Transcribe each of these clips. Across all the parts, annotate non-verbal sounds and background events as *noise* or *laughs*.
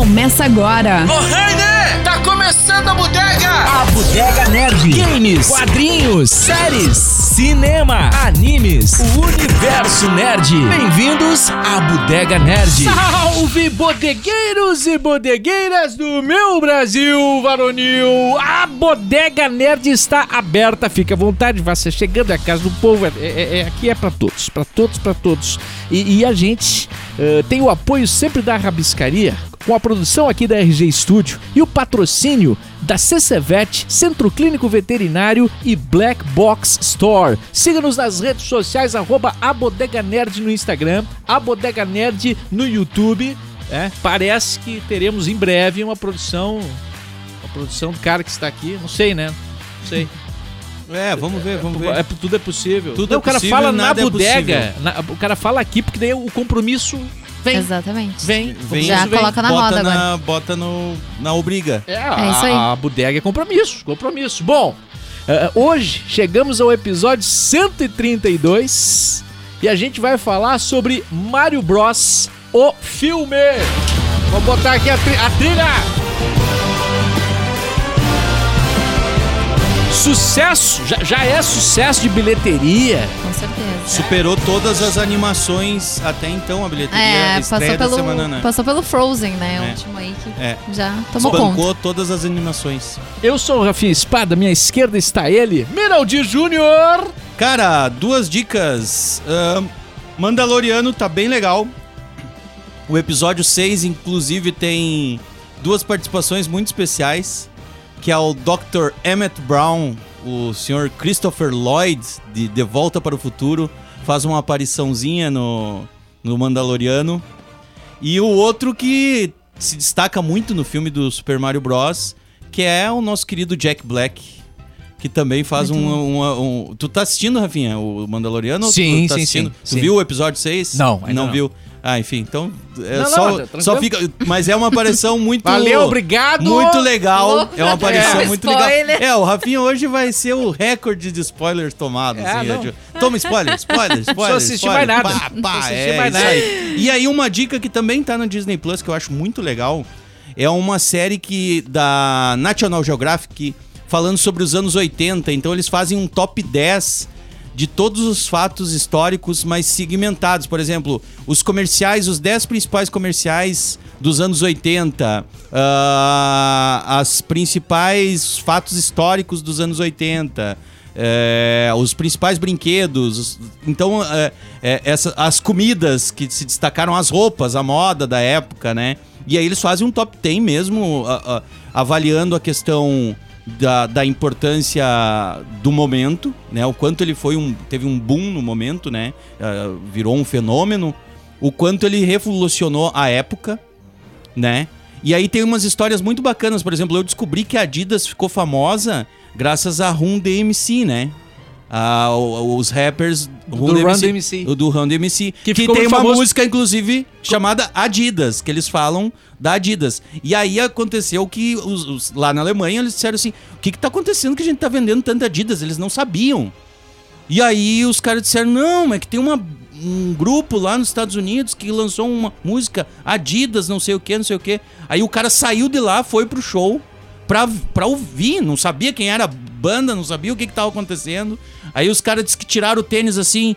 Começa agora. Ô, Rainer! Tá começando a bodega! A Bodega Nerd. Games, quadrinhos, séries, cinema, animes, o universo nerd. Bem-vindos à Bodega Nerd. Salve, bodegueiros e bodegueiras do meu Brasil varonil! A Bodega Nerd está aberta, fica à vontade, vá ser chegando, é a casa do povo, é, é- é- aqui é pra todos, pra todos, pra todos. E, e a gente eh, tem o apoio sempre da Rabiscaria, com a produção aqui da RG Studio e o patrocínio da CCVET, Centro Clínico Veterinário e Black Box Store. Siga-nos nas redes sociais, arroba a Bodega Nerd no Instagram, a Bodega Nerd no YouTube. É, parece que teremos em breve uma produção. Uma produção do cara que está aqui. Não sei, né? Não sei. É, vamos ver, vamos ver. É, tudo é possível. Tudo Não, é o cara possível, fala na é bodega. na- o cara fala aqui, porque daí o compromisso vem. Exatamente. Vem. Vem, Já vem. coloca na bota roda na, agora. Bota no, na obriga. É, É isso aí. a, a bodega é compromisso, compromisso. Bom, eh, hoje chegamos ao episódio 132 e a gente vai falar sobre Mario Bros, o filme. Vou botar aqui a, tri- a trilha. Sucesso, já, já é sucesso de bilheteria. Com certeza. Superou todas as animações até então, a bilheteria É, passou da pelo, semana, né? passou pelo Frozen, né? O É. último aí que É. já tomou Espancou conta. todas as animações. Eu sou o Rafinha Espada, minha esquerda está ele, Miraldi Júnior. Cara, duas dicas. Ahn, Mandaloriano tá bem legal. O episódio 6, inclusive, tem duas participações muito especiais. Que é o Dr. Emmett Brown, o Sr. Christopher Lloyd, de De Volta para o Futuro. Faz uma apariçãozinha no, no Mandaloriano. E o outro que se destaca muito no filme do Super Mario Bros., que é o nosso querido Jack Black. Que também faz um, uma- um- Tu tá assistindo, Rafinha, o Mandaloriano? Sim, tu tá sim, assistindo? sim, Tu sim. viu o episódio 6? Não, ainda Não não. viu? Ah, enfim, então. É Não, não, só, tranquilo. só fica. Mas é uma aparição *laughs* muito. Valeu, obrigado. Muito legal. Louco É uma aparição dar muito spoiler. legal. É, o Rafinha hoje vai ser o recorde de spoilers tomados. É, assim, não. é de- Toma spoiler, spoiler, *laughs* spoiler. assistir spoiler. mais nada. Pá, Não pá, é, assistir mais nada. aí. E aí, uma dica que também tá no Disney Plus, que eu acho muito legal, é uma série que da National Geographic falando sobre os anos 80. Então, eles fazem um top 10 de todos os fatos históricos mais segmentados. Por exemplo, os comerciais, os 10 principais comerciais dos anos 80, ah, as principais fatos históricos dos anos 80. é, os principais brinquedos, os- então é, essa, as comidas que se destacaram, as roupas, a moda da época, né? E aí eles fazem um top 10 mesmo, a- a- avaliando a questão da, da importância do momento, né? O quanto ele foi um. teve um boom no momento, né? Ah, virou um fenômeno. O quanto ele revolucionou a época, né? E aí tem umas histórias muito bacanas. Por exemplo, eu descobri que a Adidas ficou famosa graças a Run DMC, né? Ah, os rappers Do Run DMC. o do Run DMC, Que que, tem uma famoso. música inclusive chamada Adidas, que eles falam da Adidas. E aí aconteceu que os- os- lá na Alemanha eles disseram assim: "O que que tá acontecendo que a gente tá vendendo tanta Adidas?" Eles não sabiam. E aí os caras disseram: "Não, é que tem uma um grupo lá nos Estados Unidos que lançou uma música Adidas, não sei o que, não sei o que. Aí o cara saiu de lá, foi pro show pra, pra ouvir, não sabia quem era a banda, não sabia o que que tava acontecendo. Aí os caras disseram que tiraram o tênis assim,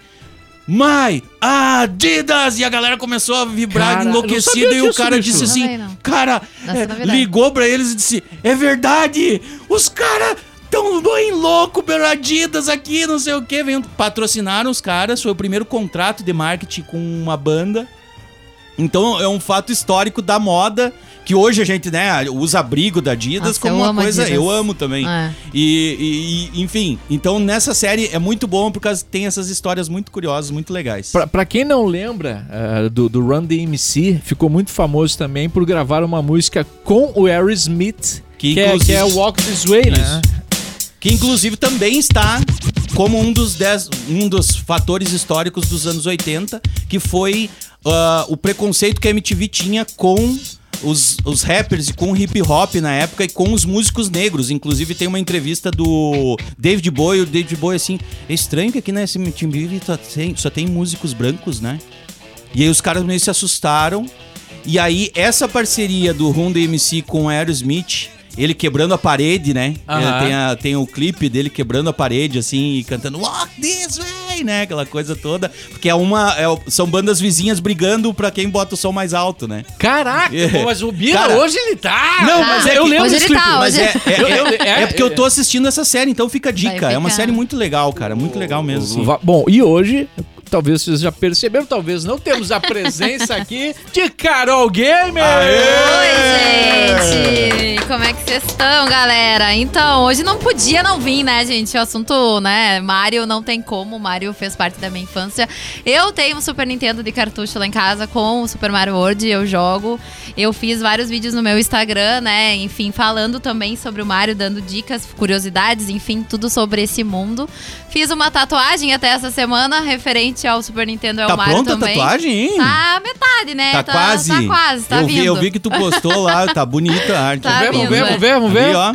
My Adidas! E a galera começou a vibrar Cara, enlouquecida e o cara bicho. disse assim, não. cara, é, é ligou pra eles e disse, é verdade, os caras tão bem louco pelo Adidas aqui, não sei o que, patrocinaram os caras, foi o primeiro contrato de marketing com uma banda. Então é um fato histórico da moda que hoje a gente, né, usa abrigo da Adidas Nossa, como uma coisa, Adidas. eu amo também. É. E, e- e, enfim, então nessa série é muito bom por causa que tem essas histórias muito curiosas, muito legais. Pra, pra quem não lembra ah, do, do Run DMC, ficou muito famoso também por gravar uma música com o Aerosmith, Que que, é, que é Walk This Way, né? que inclusive também está como um dos, dez, um dos fatores históricos dos anos 80, que foi ah, o preconceito que a MTV tinha com os, os rappers com hip hop na época e com os músicos negros. Inclusive tem uma entrevista do David Bowie, o David Bowie assim, é estranho que aqui na MTV só tem, só tem músicos brancos, né? E aí os caras meio se assustaram E aí, essa parceria do Ron DMC com Aerosmith, ele quebrando a parede, né? Tem, a- tem o clipe dele quebrando a parede, assim, e cantando Walk this way, né? Aquela coisa toda. Porque é uma. é são bandas vizinhas brigando pra quem bota o som mais alto, né? Caraca, É. pô, mas o Bira Cara, hoje ele tá. Não, mas é eu que- lembro desse ele clipe. tá, Mas é, é, Eu- é- *laughs* é- é porque eu tô assistindo essa série, então fica a dica. É uma série muito legal, cara. Muito legal mesmo. assim. Bom, e hoje, talvez vocês já perceberam, talvez não, temos a presença aqui de Carol Gamer! Oi, gente! Como é que vocês estão, galera? Então, hoje não podia não vir, né, gente? O assunto, né, Mario não tem como. Mario fez parte da minha infância. Eu tenho um Super Nintendo de cartucho lá em casa com o Super Mario World, eu jogo. Eu fiz vários vídeos no meu Instagram, né, enfim, falando também sobre o Mario, dando dicas, curiosidades, enfim, tudo sobre esse mundo. Fiz uma tatuagem até essa semana referente ao Super Nintendo ao Tá Mario pronta também. a tatuagem, hein? Tá metade, né? Tá quase. Tá quase, tá eu vindo. Vi, eu vi que tu postou lá, tá *laughs* bonita a arte. Tá Vamos ver, vamos ver, é. vamos ver, vamos ver. Ali, ó.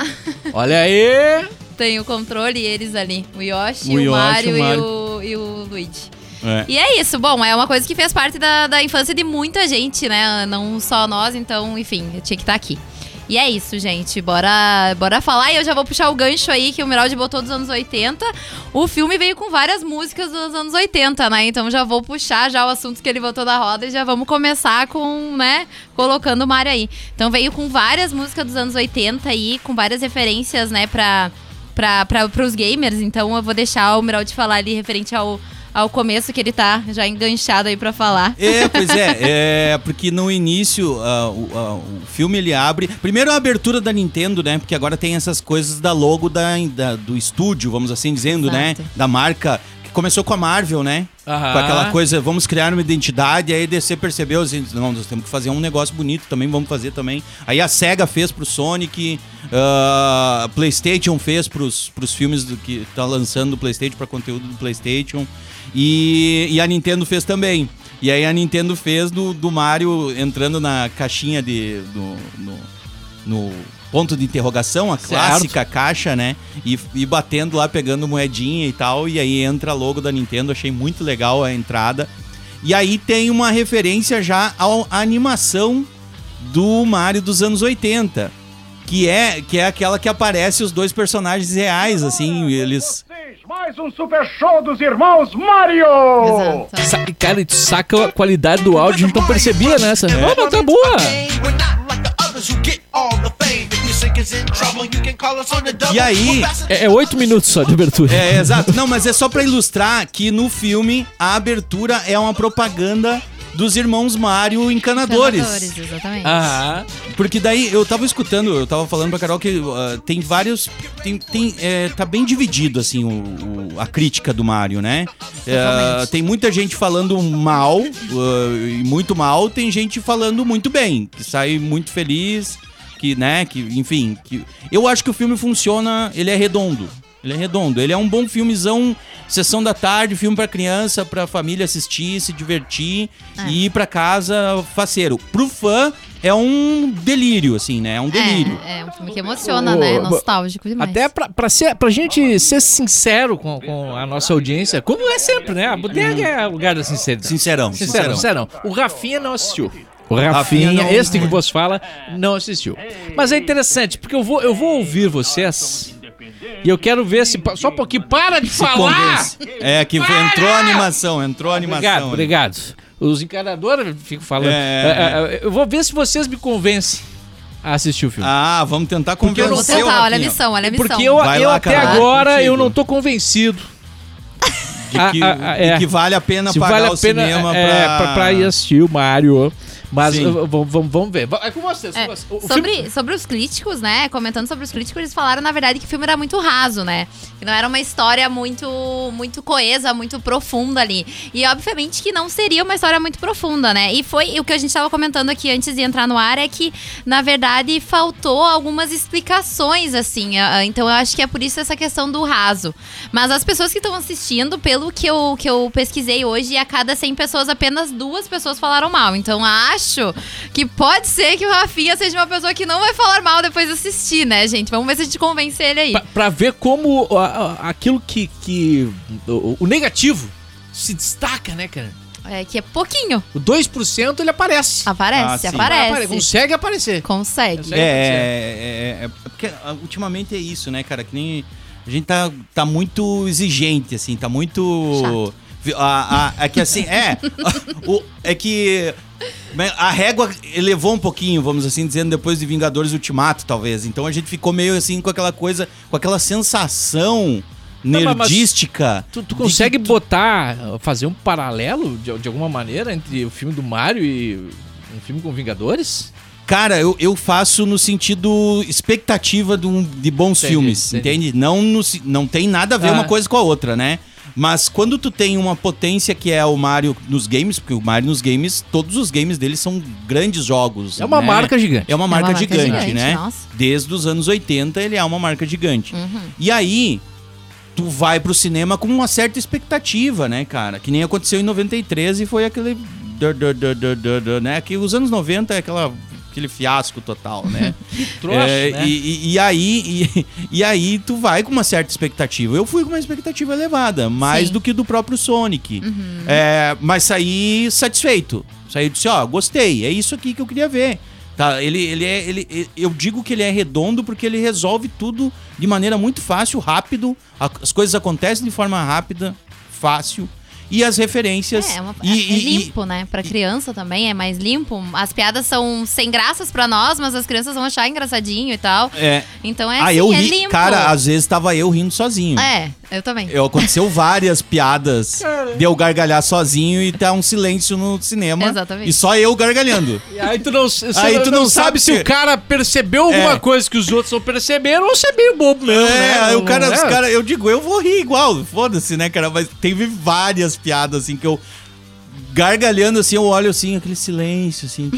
Olha aí! Tem o controle e eles ali. O Yoshi, O o, Yoshi, Mario, o Mario. E, o, e o Luigi. É. E é isso. Bom, é uma coisa que fez parte da, da infância de muita gente, né? Não só nós, então, enfim, eu tinha que estar aqui. E é isso, gente. Bora, bora falar. E eu já vou puxar o gancho aí que o Miraldi botou dos anos 80. O filme veio com várias músicas dos anos 80, né? Então já vou puxar já o assunto que ele botou da roda e já vamos começar com, né, colocando o Mario aí. Então veio com várias músicas dos anos 80 aí, com várias referências, né, pra, pra, pros gamers. Então eu vou deixar o Miraldi falar ali referente ao, ao começo que ele tá já enganchado aí pra falar. É, pois é, *laughs* é porque no início ah, o, ah, o filme ele abre. Primeiro a abertura da Nintendo, né? Porque agora tem essas coisas da logo da, da- do estúdio, vamos assim dizendo, né? Exato. Da marca. Começou com a Marvel, né? Aham. Com aquela coisa, vamos criar uma identidade. Aí a DC percebeu, assim, não, nós temos que fazer um negócio bonito também, vamos fazer também. Aí a SEGA fez pro Sonic, ah, a PlayStation fez pros, pros filmes do que tá lançando do PlayStation, para conteúdo do PlayStation. E, e a Nintendo fez também. E aí a Nintendo fez do, do Mario entrando na caixinha de. do- no, no ponto de interrogação, a Certo. clássica caixa, né? E, e batendo lá, pegando moedinha e tal. E aí entra logo da Nintendo. Achei muito legal a entrada. E aí tem uma referência já à animação do Mario dos anos 80. Que é, que é aquela que aparece os dois personagens reais, assim, eles. Mais um super show dos irmãos Mario! Exato. Sa- Cara, tu saca a qualidade do áudio, a gente não percebia nessa. É. Oh, mas tá boa! E aí, É, é oito minutos só de abertura. É, exato. Não, mas é só pra ilustrar que no filme a abertura é uma propaganda dos irmãos Mario encanadores. Encanadores, exatamente. Aham. Porque daí eu tava escutando, eu tava falando pra Carol que ah, tem vários. Tem, tem, é, tá bem dividido, assim, o, o- a crítica do Mario, né? É, tem muita gente falando mal, ah, e muito mal, tem gente falando muito bem, que sai muito feliz, que, né, que, enfim. Que, eu acho que o filme funciona, ele é redondo. Ele é redondo. Ele é um bom filmezão, sessão da tarde, filme pra criança, pra família assistir, se divertir É. e ir pra casa faceiro. Pro fã, é um delírio, assim, né? É um delírio. É, é um filme que emociona, né? Ô, Nostálgico demais. Até pra, pra, ser, pra gente ser sincero com, com a nossa audiência, como é sempre, né? A bodega é o lugar da sinceridade. Sincerão, Sincerão, sincerão. sincerão. O Rafinha não assistiu. O Rafinha Rafinha, não- este que você fala, não assistiu. Mas é interessante, porque eu vou, eu vou ouvir vocês e eu quero ver se. Só um pouquinho, para de falar! Convence. É, que Para! entrou a animação, entrou a animação. Obrigado, ali. obrigado. Os encanadores ficam falando. É, É, é, eu vou ver se vocês me convencem a assistir o filme. Ah, vamos tentar Porque eu convencer não Vou tentar, olha a missão, olha a missão. Porque eu, Vai eu lá, até cara, agora contigo. eu não tô convencido De que, Ah, ah, é. de que vale a pena se pagar vale a o pena cinema é, pra... pra... pra ir assistir o Mario. Mas uh, vamos, vamos, vamos ver. É com vocês. É, com vocês. O- o sobre, filme- sobre os críticos, né? Comentando sobre os críticos, eles falaram, na verdade, que o filme era muito raso, né? Que não era uma história muito, muito coesa, muito profunda ali. E obviamente que não seria uma história muito profunda, né? E foi e o que a gente estava comentando aqui antes de entrar no ar é que, na verdade, faltou algumas explicações, assim. Então eu acho que é por isso essa questão do raso. Mas as pessoas que estão assistindo, pelo que eu, que eu pesquisei hoje, a cada 100 pessoas, apenas duas pessoas falaram mal. Então acho que pode ser que o Rafinha seja uma pessoa que não vai falar mal depois de assistir, né, gente? Vamos ver se a gente convence ele aí. Pra, pra ver como a- a- aquilo que. que o, o negativo se destaca, né, cara? É que é pouquinho. O 2% ele aparece. Aparece, Ah, aparece. Apare- Consegue aparecer. Consegue. Consegue. É, é, é, é porque ah, ultimamente é isso, né, cara? Que nem. A gente tá, tá muito exigente, assim, tá muito. a- é que assim, é. *laughs* o, é que. A régua elevou um pouquinho, vamos assim dizendo, depois de Vingadores Ultimato, talvez. Então a gente ficou meio assim com aquela coisa, com aquela sensação Não, nerdística. Tu, tu de consegue tu- botar, fazer um paralelo de, de alguma maneira entre o filme do Mario e um filme com Vingadores? Cara, eu, eu faço no sentido expectativa de, um- de bons Entendi, filmes, entendi. entende? Não, no não tem nada a ver Ah. uma coisa com a outra, né? Mas quando tu tem uma potência que é o Mario nos games, porque o Mario nos games, todos os games dele são grandes jogos. É uma né? marca gigante. É uma marca, marca gigante, gigante, né? nossa. Desde os anos 80 ele é uma marca gigante. Uhum. E aí, tu vai pro cinema com uma certa expectativa, né, cara? Que nem aconteceu em 93 e foi aquele. né? Que os anos 90 é aquela, aquele fiasco total, né? *laughs* Troço, É, né? e, e- aí, e, e aí tu vai com uma certa expectativa. Eu fui com uma expectativa elevada, mais Sim. do que do próprio Sonic. Uhum. É, mas saí satisfeito. Saí disse, ó, gostei, é isso aqui que eu queria ver. Tá, ele, ele é. Ele, eu digo que ele é redondo porque ele resolve tudo de maneira muito fácil, rápido. As coisas acontecem de forma rápida, fácil. E as referências. É, é, uma- e, é e- e- limpo, né? Pra criança também é mais limpo. As piadas são sem graças pra nós, mas as crianças vão achar engraçadinho e tal. é. Então é ah, assim, eu é ri. limpo. Cara, às vezes tava eu rindo sozinho. É, eu também. Eu, aconteceu *laughs* várias piadas de eu gargalhar sozinho e tá um silêncio no cinema. Exatamente. E só eu gargalhando. *laughs* E aí tu não, Aí tu não sabe sabe se o cara percebeu alguma É. coisa que os outros não perceberam ou se é meio bobo mesmo, é, né? aí o Não- cara, não os é? cara, eu digo, eu vou rir igual, foda-se, né, cara? Mas teve várias piadas assim que eu gargalhando assim, eu olho assim, aquele silêncio assim.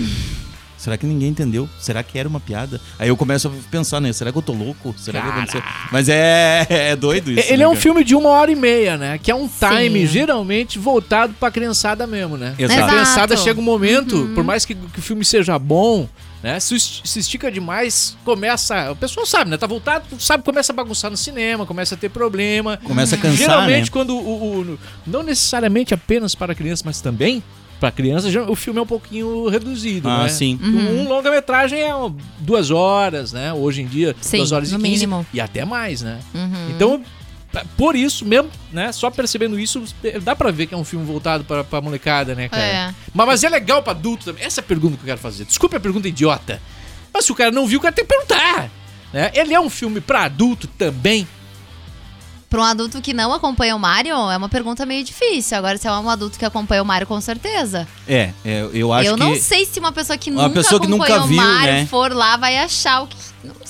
Será que ninguém entendeu? Será que era uma piada? Aí eu começo a pensar, né? Será que eu tô louco? Será que aconteceu? Mas é, é doido isso. Ele né, é um cara? filme de uma hora e meia, né? Que é um time Sim. geralmente voltado pra criançada mesmo, né? Exato. A criançada chega um momento, por mais que, que o filme seja bom, né? Se, se estica demais, começa. O pessoal sabe, né? Tá voltado, sabe, começa a bagunçar no cinema, começa a ter problema. Começa a cansar, Geralmente, né? quando o, o- Não necessariamente apenas para criança, mas também para criança, o filme é um pouquinho reduzido, Ah, né? sim. Um, um longa-metragem é duas horas, né? Hoje em dia, Sim, duas horas e no 15. mínimo. E até mais, né? Uhum. Então, por isso mesmo, né? Só percebendo isso, dá pra ver que é um filme voltado pra, pra molecada, né, cara? É. Mas, mas é legal pra adulto também. Essa é a pergunta que eu quero fazer. Desculpe a pergunta idiota. Mas se o cara não viu, o cara tem que perguntar. Né? Ele é um filme pra adulto também? Pra um adulto que não acompanha o Mario, é uma pergunta meio difícil. Agora, se é um adulto que acompanha o Mario, com certeza. É, é, eu acho eu que não sei se uma pessoa que Uma nunca pessoa que nunca viu, o Mario né? for lá, vai achar o que.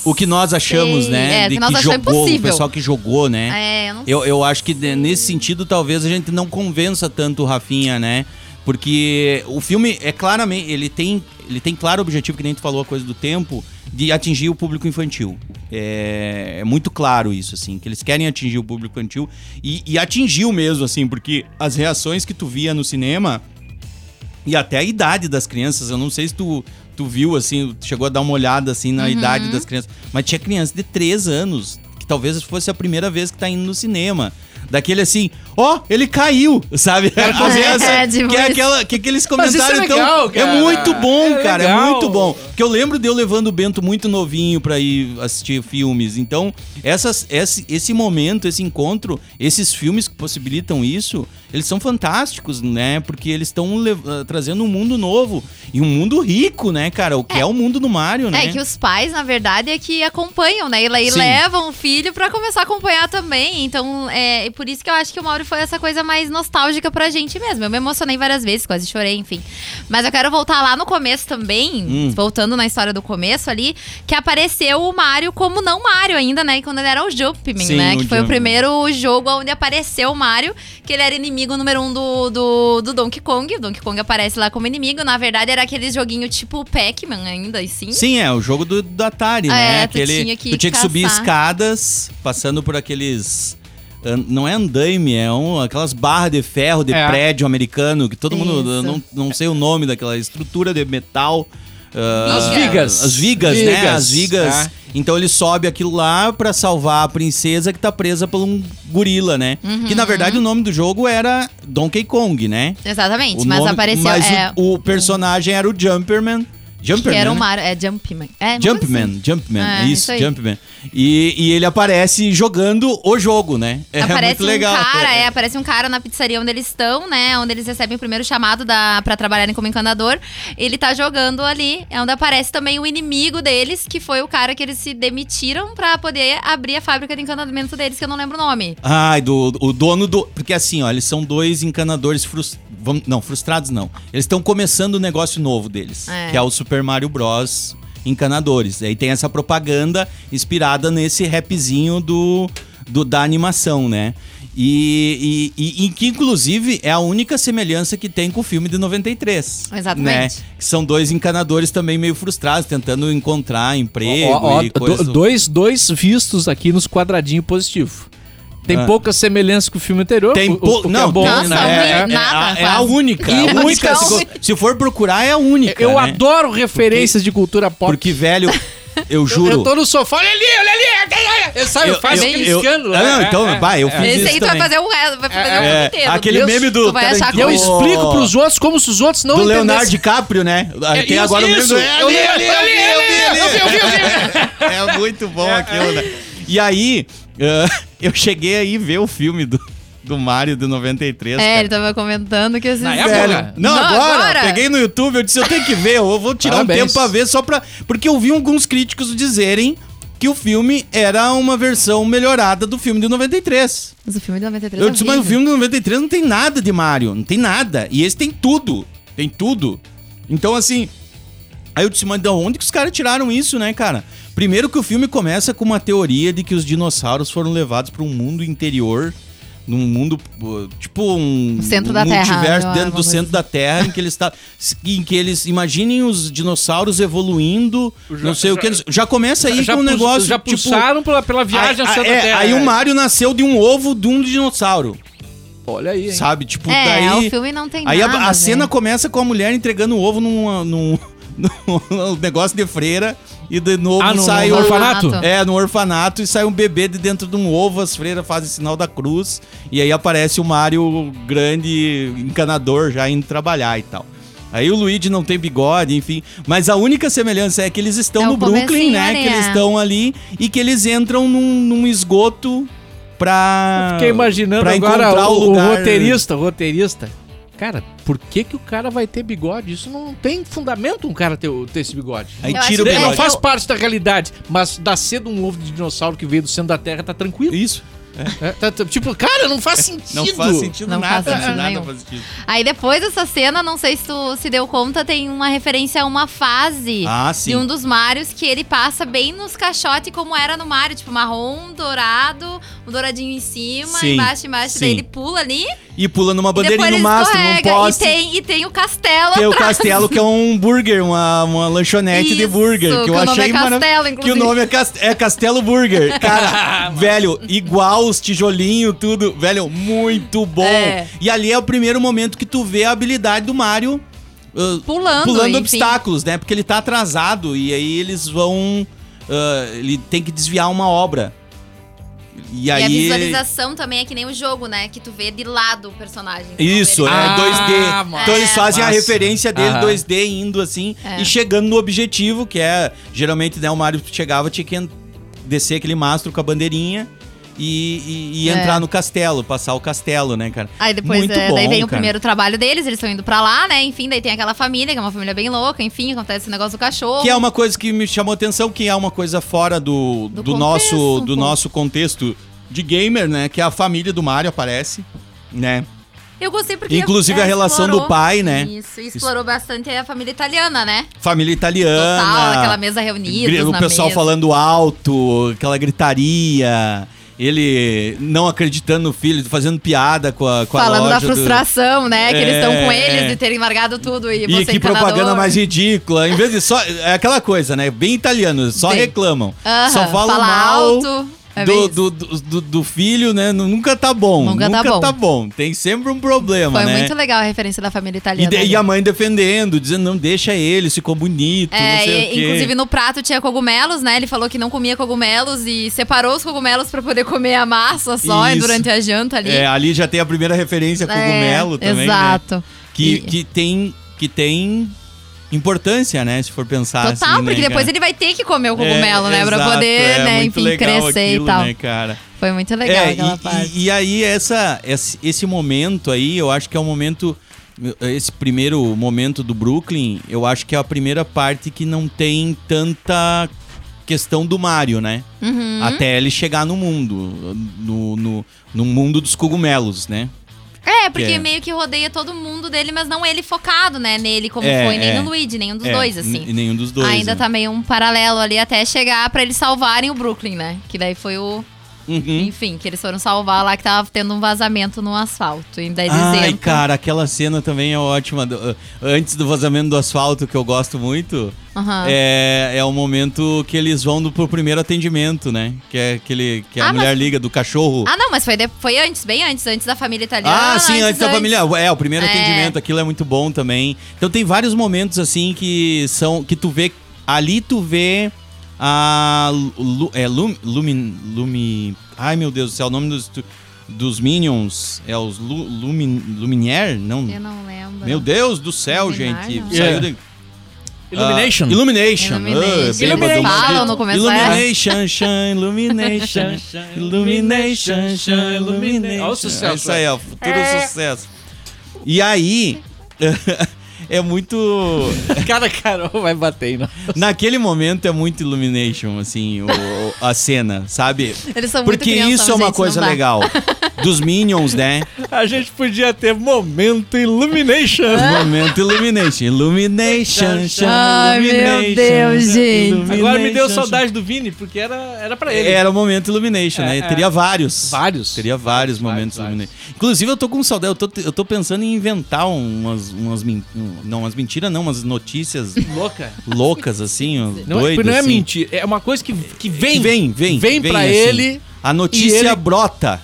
o que nós achamos, sei. né? É, o de que nós achamos jogou, o impossível. pessoal que jogou, né? É, eu não Eu, eu acho que de- nesse sentido, talvez a gente não convença tanto o Rafinha, né? Porque o filme é claramente. Ele tem, ele tem claro objetivo, que nem tu falou a coisa do tempo, de atingir o público infantil. É, é muito claro isso, assim, que eles querem atingir o público infantil. E, e atingiu mesmo, assim, porque as reações que tu via no cinema. E até a idade das crianças, eu não sei se tu, tu viu, assim, chegou a dar uma olhada, assim, na idade das crianças. Mas tinha criança de 3 anos, que talvez fosse a primeira vez que tá indo no cinema. Daquele assim, ó, ele caiu, sabe? Vezes, *laughs* É, que é aquela, que aqueles Mas isso é comentários tão- legal, É cara. muito bom, É cara, é legal. muito bom. Porque eu lembro de eu levando o Bento muito novinho pra ir assistir filmes. Então, essas, esse, esse momento, esse encontro, esses filmes que possibilitam isso, eles são fantásticos, né? Porque eles estão trazendo um mundo novo. E um mundo rico, né, cara? O que é, o mundo do Mario, né? É que os pais, na verdade, é que acompanham, né? E Sim. levam o filho pra começar a acompanhar também. Então, é e por isso que eu acho que o Mauro foi essa coisa mais nostálgica pra gente mesmo. Eu me emocionei várias vezes, quase chorei, enfim. Mas eu quero voltar lá no começo também, Hum. voltando na história do começo ali, que apareceu o Mario como não Mario ainda, né? Quando ele era o Jumpman, Sim, né? o Que foi o primeiro jogo onde apareceu o Mario, que ele era inimigo número um do, do, do Donkey Kong. O Donkey Kong aparece lá como inimigo. Na verdade, era aquele joguinho tipo Pac-Man ainda, assim. Sim, é o jogo do, do Atari, É, né? tu tinha que tu tinha que subir caçar. escadas, passando por aqueles. Não é andaime, é um, aquelas barras de ferro de É. prédio americano, que todo mundo. Não, não sei o nome daquela estrutura de metal. ah, As vigas. As vigas, né? Vigas, As vigas. é. Então ele sobe aquilo lá pra salvar a princesa que tá presa por um gorila, né? Uhum. Que na verdade o nome do jogo era Donkey Kong, né? Exatamente, O mas nome- apareceu. Mas é, o, o personagem era o Jumperman. Que Jumpman. era o né? Mario. É Jumpman. É, Jumpman, assim. Jumpman, É, isso, isso. Jumpman. E, e ele aparece jogando o jogo, né? É aparece muito legal. um cara, é, *laughs* aparece um cara na pizzaria onde eles estão, né? Onde eles recebem o primeiro chamado da, pra trabalharem como encanador. Ele tá jogando ali, é onde aparece também o inimigo deles, que foi o cara que eles se demitiram pra poder abrir a fábrica de encanamento deles, que eu não lembro o nome. Ai, do, o dono do. Porque assim, ó, eles são dois encanadores frustrados. Não, frustrados não. Eles estão começando o negócio novo deles, É. que é o Super Mario Bros. Encanadores. Aí tem essa propaganda inspirada nesse rapzinho do, do da animação, né? E, e, e- e que, inclusive, é a única semelhança que tem com o filme de 93. Exatamente. Né? Que são dois encanadores também meio frustrados, tentando encontrar emprego Ó, ó, e do- coisa. dois, dois vistos aqui nos quadradinhos positivos. Tem Ah. pouca semelhança com o filme anterior. Tem o- o- pou- o que não, é bom, tem- Nossa, né? é, é, nada, é a quase. única. E a única se, se for procurar, é a única. Eu né? adoro referências de cultura pop. Porque, velho, *laughs* eu Eu- juro. Eu tô no sofá, olha ali, olha ali. Eu saio, Eu- faz eu- aquele eu- escândalo. Ah, não, é, então, é, vai, eu é. fiz Esse isso aí tu vai também. fazer o resto, vai fazer É, filme inteiro. aquele meme do. Tu vai achar E eu explico pros outros como se os outros não Do Leonardo. DiCaprio, né? É, Tem isso, agora o meme do. Eu vi, eu vi, eu vi, eu vi, eu vi, eu vi, eu vi. É muito bom aquilo, né? E aí, eh, eu cheguei aí ver o filme do, do Mario de 93. É, cara. ele tava comentando que esses. Na época, não, Não, agora, agora? Peguei no YouTube, eu disse, eu tenho que ver, eu vou tirar Parabéns. um tempo pra ver só pra. Porque eu vi alguns críticos dizerem que o filme era uma versão melhorada do filme de 93. Mas o filme de 93 Eu é disse, mas o filme de 93 não tem nada de Mario, não tem nada. E esse tem tudo. Tem tudo. Então, assim. Aí eu disse, mas de onde que os caras tiraram isso, né, cara? Primeiro que o filme começa com uma teoria de que os dinossauros foram levados para um mundo interior. Num mundo, tipo um O centro um da Terra, multiverso eu- dentro do centro da Terra, em que eles tá, em que eles imaginem os dinossauros evoluindo, não sei o que. eles- Já começa aí já com um negócio Já tipo, pulsaram pela, pela viagem aí, ao da é, Terra. aí o Mario nasceu de um ovo de um dinossauro. Olha aí, hein? Sabe? Tipo, É, daí. o filme não tem aí a- nada. a, cena velho. começa com a mulher entregando o ovo num, num, *laughs* num negócio de freira e de novo Ah, no- sai no o- orfanato? É, no orfanato e sai um bebê de dentro de um ovo, as freiras fazem sinal da cruz e aí aparece o Mario grande encanador já indo trabalhar e tal. Aí o Luigi não tem bigode, enfim. Mas a única semelhança é que eles estão É no Brooklyn, né? Que eles é. estão ali e que eles entram num, num esgoto pra. Fiquei imaginando pra agora encontrar o, o roteirista, o roteirista. Cara, por que, que o cara vai ter bigode? Isso não tem fundamento um cara ter, ter esse bigode. Aí Eu tira o bigode. Não faz parte da realidade, mas da cedo um ovo de dinossauro que veio do centro da Terra tá tranquilo. Isso. É, tá- tá- tipo, cara, não faz sentido. *laughs* Não faz sentido Não nada. faz sentido nada faz sentido. Aí depois dessa cena, não sei se tu se deu conta, tem uma referência a uma fase Ah, de um dos Marios que ele passa bem nos caixotes como era no Mario, tipo marrom, dourado, um douradinho em cima, Sim, embaixo, embaixo, sim. daí ele pula ali E pula numa e depois bandeirinha no mastro, num escorrega. E poste. tem, e tem o castelo Tem o atrás. castelo, que é um burger, uma, uma lanchonete de Isso, burger. Que que eu o nome achei é Que o nome é, Cas- é Castelo Burger. *laughs* Cara, velho, igual os tijolinhos, tudo. Velho, muito bom. É. E ali é o primeiro momento que tu vê a habilidade do Mario. uh, Pulando, pulando obstáculos, né? Porque ele tá atrasado e aí eles vão. uh, ele tem que desviar uma obra. E E aí. a visualização também é que nem o jogo, né? Que tu vê de lado o personagem. Não Isso, é ele- Ah, 2D. massa. Então eles fazem a referência dele Aham. 2D indo assim É. e chegando no objetivo, que é geralmente né, o Mario chegava, tinha que descer aquele mastro com a bandeirinha e, e- e É. entrar no castelo, passar o castelo, né, cara? Aí depois, Muito é, bom, daí vem o cara. primeiro trabalho deles, eles estão indo pra lá, né? Enfim, daí tem aquela família, que é uma família bem louca, enfim, acontece esse negócio do cachorro. Que é uma coisa que me chamou atenção, que é uma coisa fora do, do, Do nosso, contexto, um do nosso contexto de gamer, né? Que é a família do Mario aparece, né? Eu gostei porque. Inclusive a relação do explorou- pai, né? Isso, explorou bastante a família italiana, né? Família italiana. Total, aquela mesa reunida. O pessoal falando alto, aquela gritaria. Ele não acreditando no filho, fazendo piada com a, com a Falando loja da do- frustração, né? Que eles estão com É. eles de terem largado tudo e, E que encanador. propaganda mais ridícula. Em vez de só. É aquela coisa, né? Bem italiano, só reclamam. Aham, só falam fala mal. alto. É do, do, do, do- filho, né? nu- Nunca tá bom. Nunca Nunca, tá bom. Tem sempre um problema, Foi né? muito legal a referência da família E, italiana. de- ali. e a mãe defendendo, dizendo, não, deixa ele, ficou bonito, É, e- inclusive no prato tinha cogumelos, né? Ele falou que não comia cogumelos e separou os cogumelos pra poder comer a massa só durante a janta ali. É, ali já tem a primeira referência a cogumelo É, também, né? Exato. Que, E- que, tem, que tem importância, né? Se for pensar Total, assim, né, porque depois cara? ele vai ter que comer o cogumelo, É, né? Pra exato, poder, é né, enfim, crescer aquilo, e tal. Né, cara? Foi muito legal É, aquela e, parte. e, e aí essa, esse, esse momento aí, eu acho que é o momento, esse primeiro momento do Brooklyn, eu acho que é a primeira parte que não tem tanta questão do Mario, né? Uhum. Até ele chegar no mundo, no, no, no mundo dos cogumelos, né? É, porque que é- meio que rodeia todo mundo dele, mas não ele focado, né, nele, como É, foi, nem é. no Luigi, nenhum dos É, dois, assim. Nenhum dos dois. Ainda né? tá meio um paralelo ali até chegar pra eles salvarem o Brooklyn, né? Que daí foi o. Uhum. Enfim, que eles foram salvar lá que tava tendo um vazamento no asfalto. E daí Ai, cara, aquela cena também é ótima. do- antes do vazamento do asfalto, que eu gosto muito, Aham. é, é o momento que eles vão do, pro primeiro atendimento, né? Que é aquele que a Ah, mulher mas- liga do cachorro. Ah, não, mas foi, de- foi antes, bem antes, antes da família italiana. Ah, sim, antes da família. É, o primeiro É. atendimento, aquilo é muito bom também. Então tem vários momentos assim que são que tu vê ali tu vê a Lu, é Lum, Lumin, Lumi, ai meu Deus do céu, o nome dos dos Minions é os Lu, Lumin, Luminier? Não. Eu não lembro. Meu Deus do céu, Luminar, gente. não. Saiu Yeah. de- Illumination. Ah, Illumination. Illumination. Bem Illumination. Falam no começo, Illumination, shine, illumination, *laughs* illumination, shine, illumination. Olha o sucesso, É isso aí, ó, futuro sucesso. E aí, *laughs* é muito... *laughs* Cada Carol vai bater, não. Naquele momento é muito Illumination, assim, o- a cena, sabe? Eles são muito Porque crianção, isso é uma gente, coisa legal. *laughs* Dos Minions, né? A gente podia ter momento Illumination. *laughs* Momento Illumination. Illumination, Ai, meu Deus, gente. Agora me deu saudade do Vini, porque era, era pra ele. Era o momento Illumination, É, né? é. Teria vários. Vários. Teria vários, Vários, momentos vários. Illumination. Inclusive, eu tô com saudade. Eu tô, eu tô pensando em inventar umas, umas, não, umas mentiras, não, umas notícias Louca. loucas, assim, Não, é- doidas. não é assim. mentira, é uma coisa que, que vem. Que vem, vem. Vem pra assim. ele, A notícia ele- brota.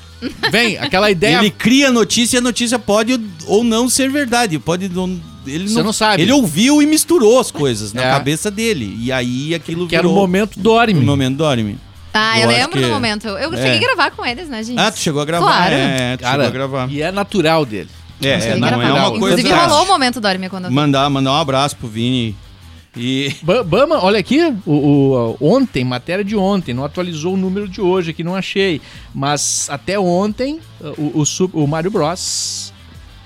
Vem aquela ideia. Ele cria a notícia e a notícia pode ou não ser verdade. Pode. não- Ele Você não sabe. Ele ouviu e misturou as coisas na É. cabeça dele. E aí aquilo que era o virou momento dorme. o momento dorme. Ah, Eu eu, lembro que- do momento. Eu é. cheguei a gravar com eles, né, gente? Ah, tu chegou a gravar? Claro. É, tu Cara, chegou a gravar. e é natural dele. É, é, não é gravar. uma coisa. Inclusive rolou o momento dorme quando eu Mandar, mandar um abraço pro Vini. E. *laughs* Ba- Bama, olha aqui, o, o- ontem, matéria de ontem, não atualizou o número de hoje aqui, não achei. Mas até ontem, o, o, o Mario Bros.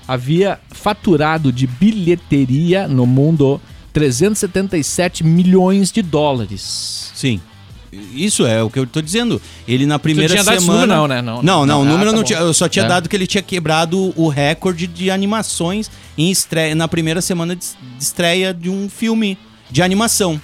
havia faturado de bilheteria no mundo 377 milhões de dólares. Sim. Isso é o que eu tô dizendo. Ele na primeira semana. número, não, né? Não, Não, não, o número Ah, tá não tinha. Eu só tinha É. dado que ele tinha quebrado o recorde de animações em estreia, na primeira semana de estreia de um filme de animação.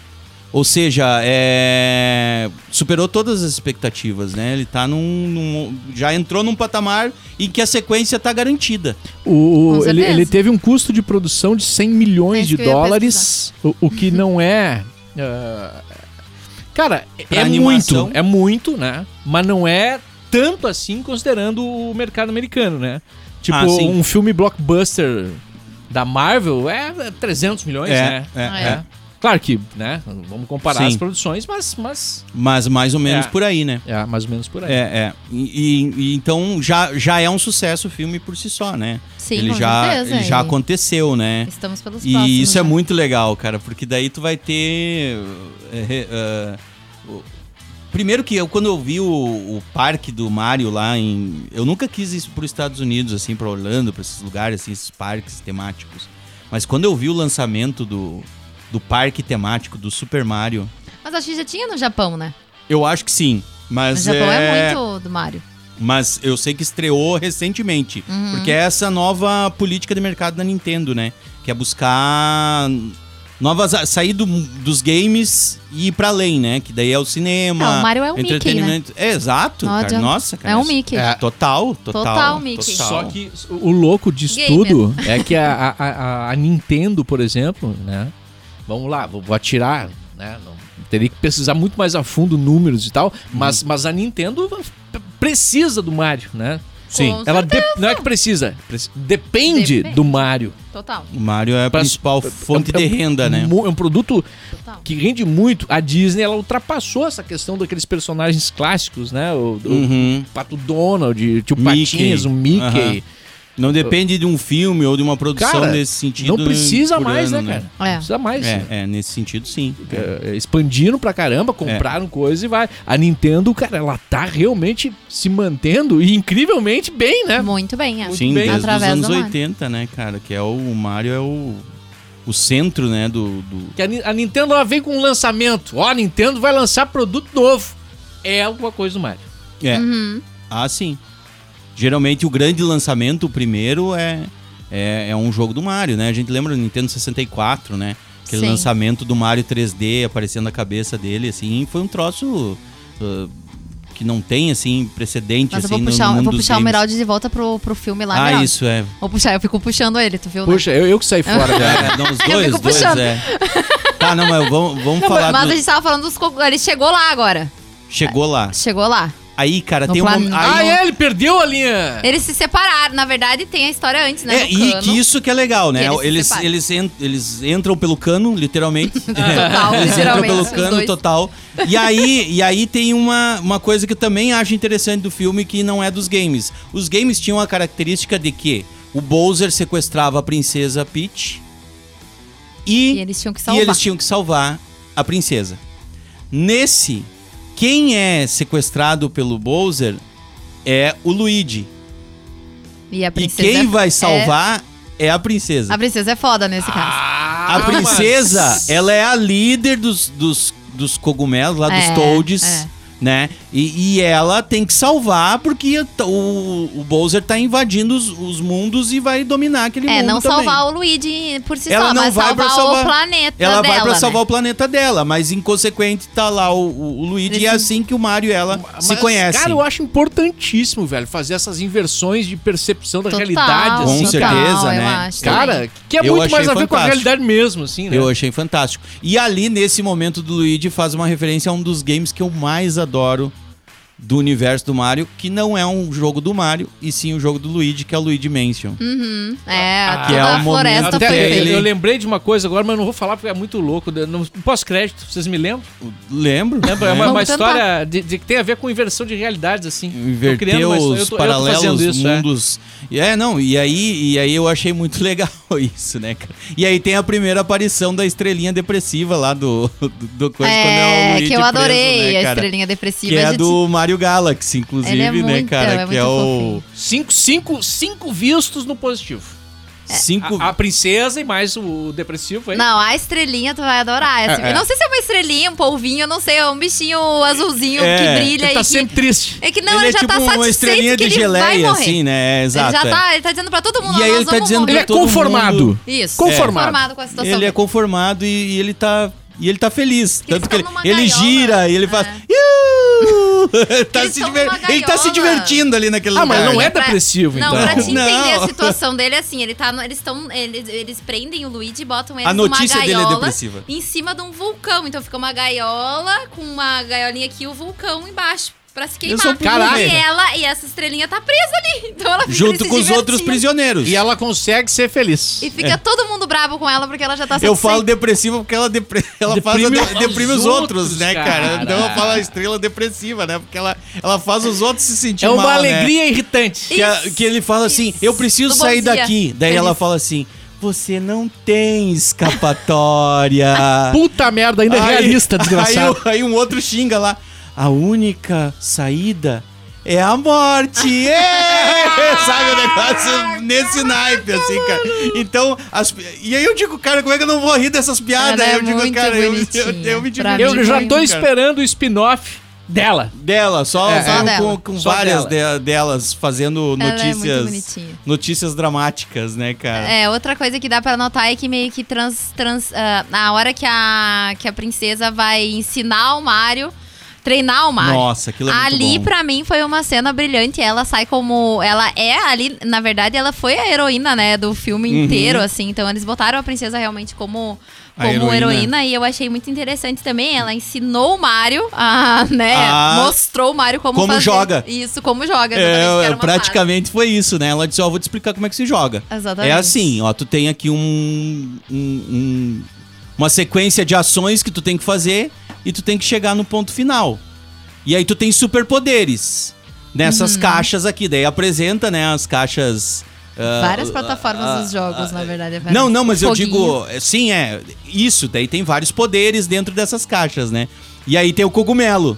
Ou seja, é, superou todas as expectativas, né? Ele tá num, num- Já entrou num patamar em que a sequência tá garantida. O, ele, ele teve um custo de produção de 100 milhões É de dólares, o, o que não é. *laughs* ah, cara, Pra é animação. muito, é muito, né? Mas não é tanto assim considerando o mercado americano, né? Tipo, Ah, um filme blockbuster da Marvel é 300 milhões, né? é, Ah, é. é. Claro que, né? Vamos comparar Sim. as produções, mas, mas Mas mais ou menos É. por aí, né? é mais ou menos por aí. É, é. E, e- então já, já é um sucesso o filme por si só, né? Sim, ele com já, certeza. ele já aconteceu, né? Estamos pelos E próximos, isso é né? muito legal, cara, porque daí tu vai ter. o- Primeiro que eu, quando eu vi o, o parque do Mario lá em. Eu nunca quis isso para os Estados Unidos, assim, para Orlando, para esses lugares, assim, esses parques temáticos. Mas quando eu vi o lançamento do, do parque temático do Super Mario, Mas acho que já tinha no Japão, né? eu acho que sim. O Mas Japão é... é muito do Mario. mas eu sei que estreou recentemente. Porque é essa nova política de mercado da Nintendo, né? Que é buscar novas. sair do- dos games e ir pra além, né? Que daí é o cinema. Não, o Mario é o Mickey, entretenimento. É, exato, Não cara. Nossa, cara. É um Mickey. É, total, total. Total Mickey. Só que o louco disso Gamer. tudo é que a, a- a, a *laughs* Nintendo, por exemplo, né? Vamos lá, vou, vou atirar, né? Não, Teria que pesquisar muito mais a fundo números e tal. Mas, mas a Nintendo precisa do Mario, né? Sim. Com Ela de- não é que precisa, preci- depende, Depende. do Mario. Total. O Mario é a Pra- principal fonte É um- de renda, né? mu- É um produto Total. que rende muito. A Disney, ela ultrapassou essa questão daqueles personagens clássicos, né? O, o Uhum. Pato Donald, tio Mickey. Patinhas, o Mickey. Aham. Não depende de um filme ou de uma produção Cara, nesse sentido. não precisa por mais, ano, né, cara? É. Precisa mais. É, é, nesse sentido, sim. É, é, expandiram pra caramba, compraram coisa e vai. A Nintendo, cara, ela tá realmente se mantendo e incrivelmente bem, né? Muito bem, é. Sim, bem. desde os Através anos do Mario. 80, né, cara? Que é o, o Mario é o, o centro, né, do... do- Que a, a Nintendo ela vem com um lançamento. Ó, a Nintendo vai lançar produto novo. É alguma coisa do Mario. É. Uhum. Ah, sim. Geralmente o grande lançamento, o primeiro, é, é, é um jogo do Mario, né? A gente lembra do Nintendo 64, né? Aquele Sim. lançamento do Mario 3D aparecendo a cabeça dele, assim, foi um troço uh, que não tem, assim, precedente, Mas eu assim, vou no puxar, eu vou puxar o. Meraldi de volta pro, pro filme lá, Ah, Meraldi. isso, é. Vou puxar, eu fico puxando ele, tu viu, né? Puxa, eu, eu que saí *laughs* fora, cara. É, não, os Eu dois, fico dois, puxando. é. Tá, não, mas vamos, vamos falar Mas do... a gente tava falando dos... Ele chegou lá agora. Chegou lá. Chegou lá. Aí, cara, No tem um... plan- mom- Ah, aí, é, ele perdeu a linha. Eles se separaram. Na verdade, tem a história antes, né? É, e cano. que isso que é legal, né? Eles se Eles, eles, en- eles entram pelo cano, literalmente. *laughs* Total, eles entram literalmente, pelo os cano total. E aí, e aí tem uma, uma coisa que eu também acho interessante do filme que não é dos games. Os games tinham a característica de que o Bowser sequestrava a princesa Peach e, E eles tinham que e salvar. eles tinham que salvar a princesa. Nesse, quem é sequestrado pelo Bowser é o Luigi. E a E princesa quem é- vai salvar é, a princesa. A princesa é foda nesse caso. A Ah, princesa, mas- ela é a líder dos, dos, dos cogumelos lá, dos É, Toads, é. Né? E, e ela tem que salvar porque o, o Bowser tá invadindo os, os mundos e vai dominar aquele É, mundo não também. salvar o Luigi por si Ela só, não mas vai salvar, salvar- o planeta Ela dela, vai pra né? salvar o planeta dela, mas inconsequente tá lá o, o, o Luigi e é assim que o Mario e ela se Mas, conhecem. Cara, eu acho importantíssimo, velho, fazer essas inversões de percepção da Total, realidade. Com assim, total, certeza, eu né? acho Cara, que é Eu muito mais a achei ver com a fantástico. realidade mesmo, assim, né? Eu achei fantástico. E ali, nesse momento do Luigi, faz uma referência a um dos games que eu mais adoro adoro do universo do Mario, que não é um jogo do Mario, e sim o jogo do Luigi, que é o Luigi Mansion. Uhum, é, Ah, que toda é o a floresta momento Até que eu, ele- eu lembrei de uma coisa agora, mas eu não vou falar porque é muito louco. No pós-crédito, vocês me lembram? Lembro? Lembra? É uma, uma história de, de que tem a ver com inversão de realidades, assim. Inverter os tô- eu tô paralelos, isso, é. mundos. É. não, e aí, e aí eu achei muito *laughs* legal isso, né, cara? E aí tem a primeira aparição da estrelinha depressiva lá do, *laughs* do, do coisa quando é o É, Luigi que eu preso, adorei né, a estrelinha depressiva. Que a é gente- do Mario Galaxy, inclusive, é né, muito, cara? é que é o fofinho. Cinco, cinco, cinco vistos no positivo. cinco. A, a princesa e mais o depressivo aí. Não, a estrelinha tu vai adorar. Assim. É, é. Não sei se é uma estrelinha, um polvinho, eu não sei, é um bichinho azulzinho É, que brilha Ele tá e que... sempre triste. É que não, ele, ele, é já tipo tá uma satisfeito estrelinha que de geleia, assim, né? É, Exato. ele já é. tá, ele tá dizendo pra todo mundo, E aí ele tá dizendo morrer. Ele é conformado. mundo- Isso, Conformado. conformado com a situação. Ele é conformado e, e ele tá. E ele tá feliz. Tanto que ele, ele gira e ele faz. É. *laughs* Tá se tão diver- Ele tá se divertindo ali naquele Ah, lugar. mas não né? é Pra- depressivo, Não, então. pra te entender Não. a *laughs* situação dele, assim, ele tá no- eles estão. Eles, eles prendem o Luigi e botam ele A numa notícia dele é gaiola depressiva. em cima de um vulcão. Então fica uma gaiola com uma gaiolinha aqui e o vulcão embaixo. Pra se queimar. sou Caraca. E ela, e essa estrelinha tá presa ali. *laughs* Então ela fica Junto com os outros prisioneiros. E ela consegue ser feliz. E fica todo mundo bravo com ela porque ela já tá Eu falo depressiva porque ela, depre... *laughs* ela faz a Deprime de- deprime os os outros, outros, né, cara? cara. Então eu falo a estrela depressiva, né? Porque ela, ela faz os outros se sentir É uma mal, né? alegria irritante. Que, a- Isso, que ele fala assim, isso. eu preciso Do bom sair dia. daqui. Daí Feliz. ela fala assim, você não tem escapatória. *laughs* Puta merda, ainda é Aí- realista, desgraçado. Aí, aí um outro xinga lá. A única saída é a morte. *laughs* É! Sabe o negócio nesse naipe, assim, cara. Então, as- e aí eu digo, cara, como é que eu não vou rir dessas piadas? Ela é eu digo, muito cara, eu, eu, eu me mim, Eu já muito, tô cara. esperando o spin-off dela. Dela, só, É, só é. com, com Só várias dela. de- delas fazendo Ela é muito notícias. notícias dramáticas, né, cara? É, outra coisa que dá pra notar é que meio que trans, trans, ah, na hora que a, que a princesa vai ensinar o Mario, treinar o Mario. Nossa, aquilo é muito ali, bom. pra mim, foi uma cena brilhante. Ela sai como. Ela é ali. Na verdade, ela foi a heroína, né? Do filme Uhum. inteiro, assim. Então, eles botaram a princesa realmente como. A como heroína. heroína. e eu achei muito interessante também. Ela ensinou o Mario a, né, Ah, mostrou o Mario como, como fazer. joga. Isso, como joga. É, uma praticamente foi isso, né? Ela disse, ó, vou te explicar como é que se joga. Exatamente. É assim, ó, tu tem aqui um, um- um- uma sequência de ações que tu tem que fazer e tu tem que chegar no ponto final. E aí tu tem superpoderes nessas Uhum. caixas aqui, daí apresenta, né, as caixas ah, Várias ah, plataformas ah, dos jogos, ah, na verdade. é Não, não, mas eu digo, sim, é, isso, daí tem vários poderes dentro dessas caixas, né? E aí tem o cogumelo,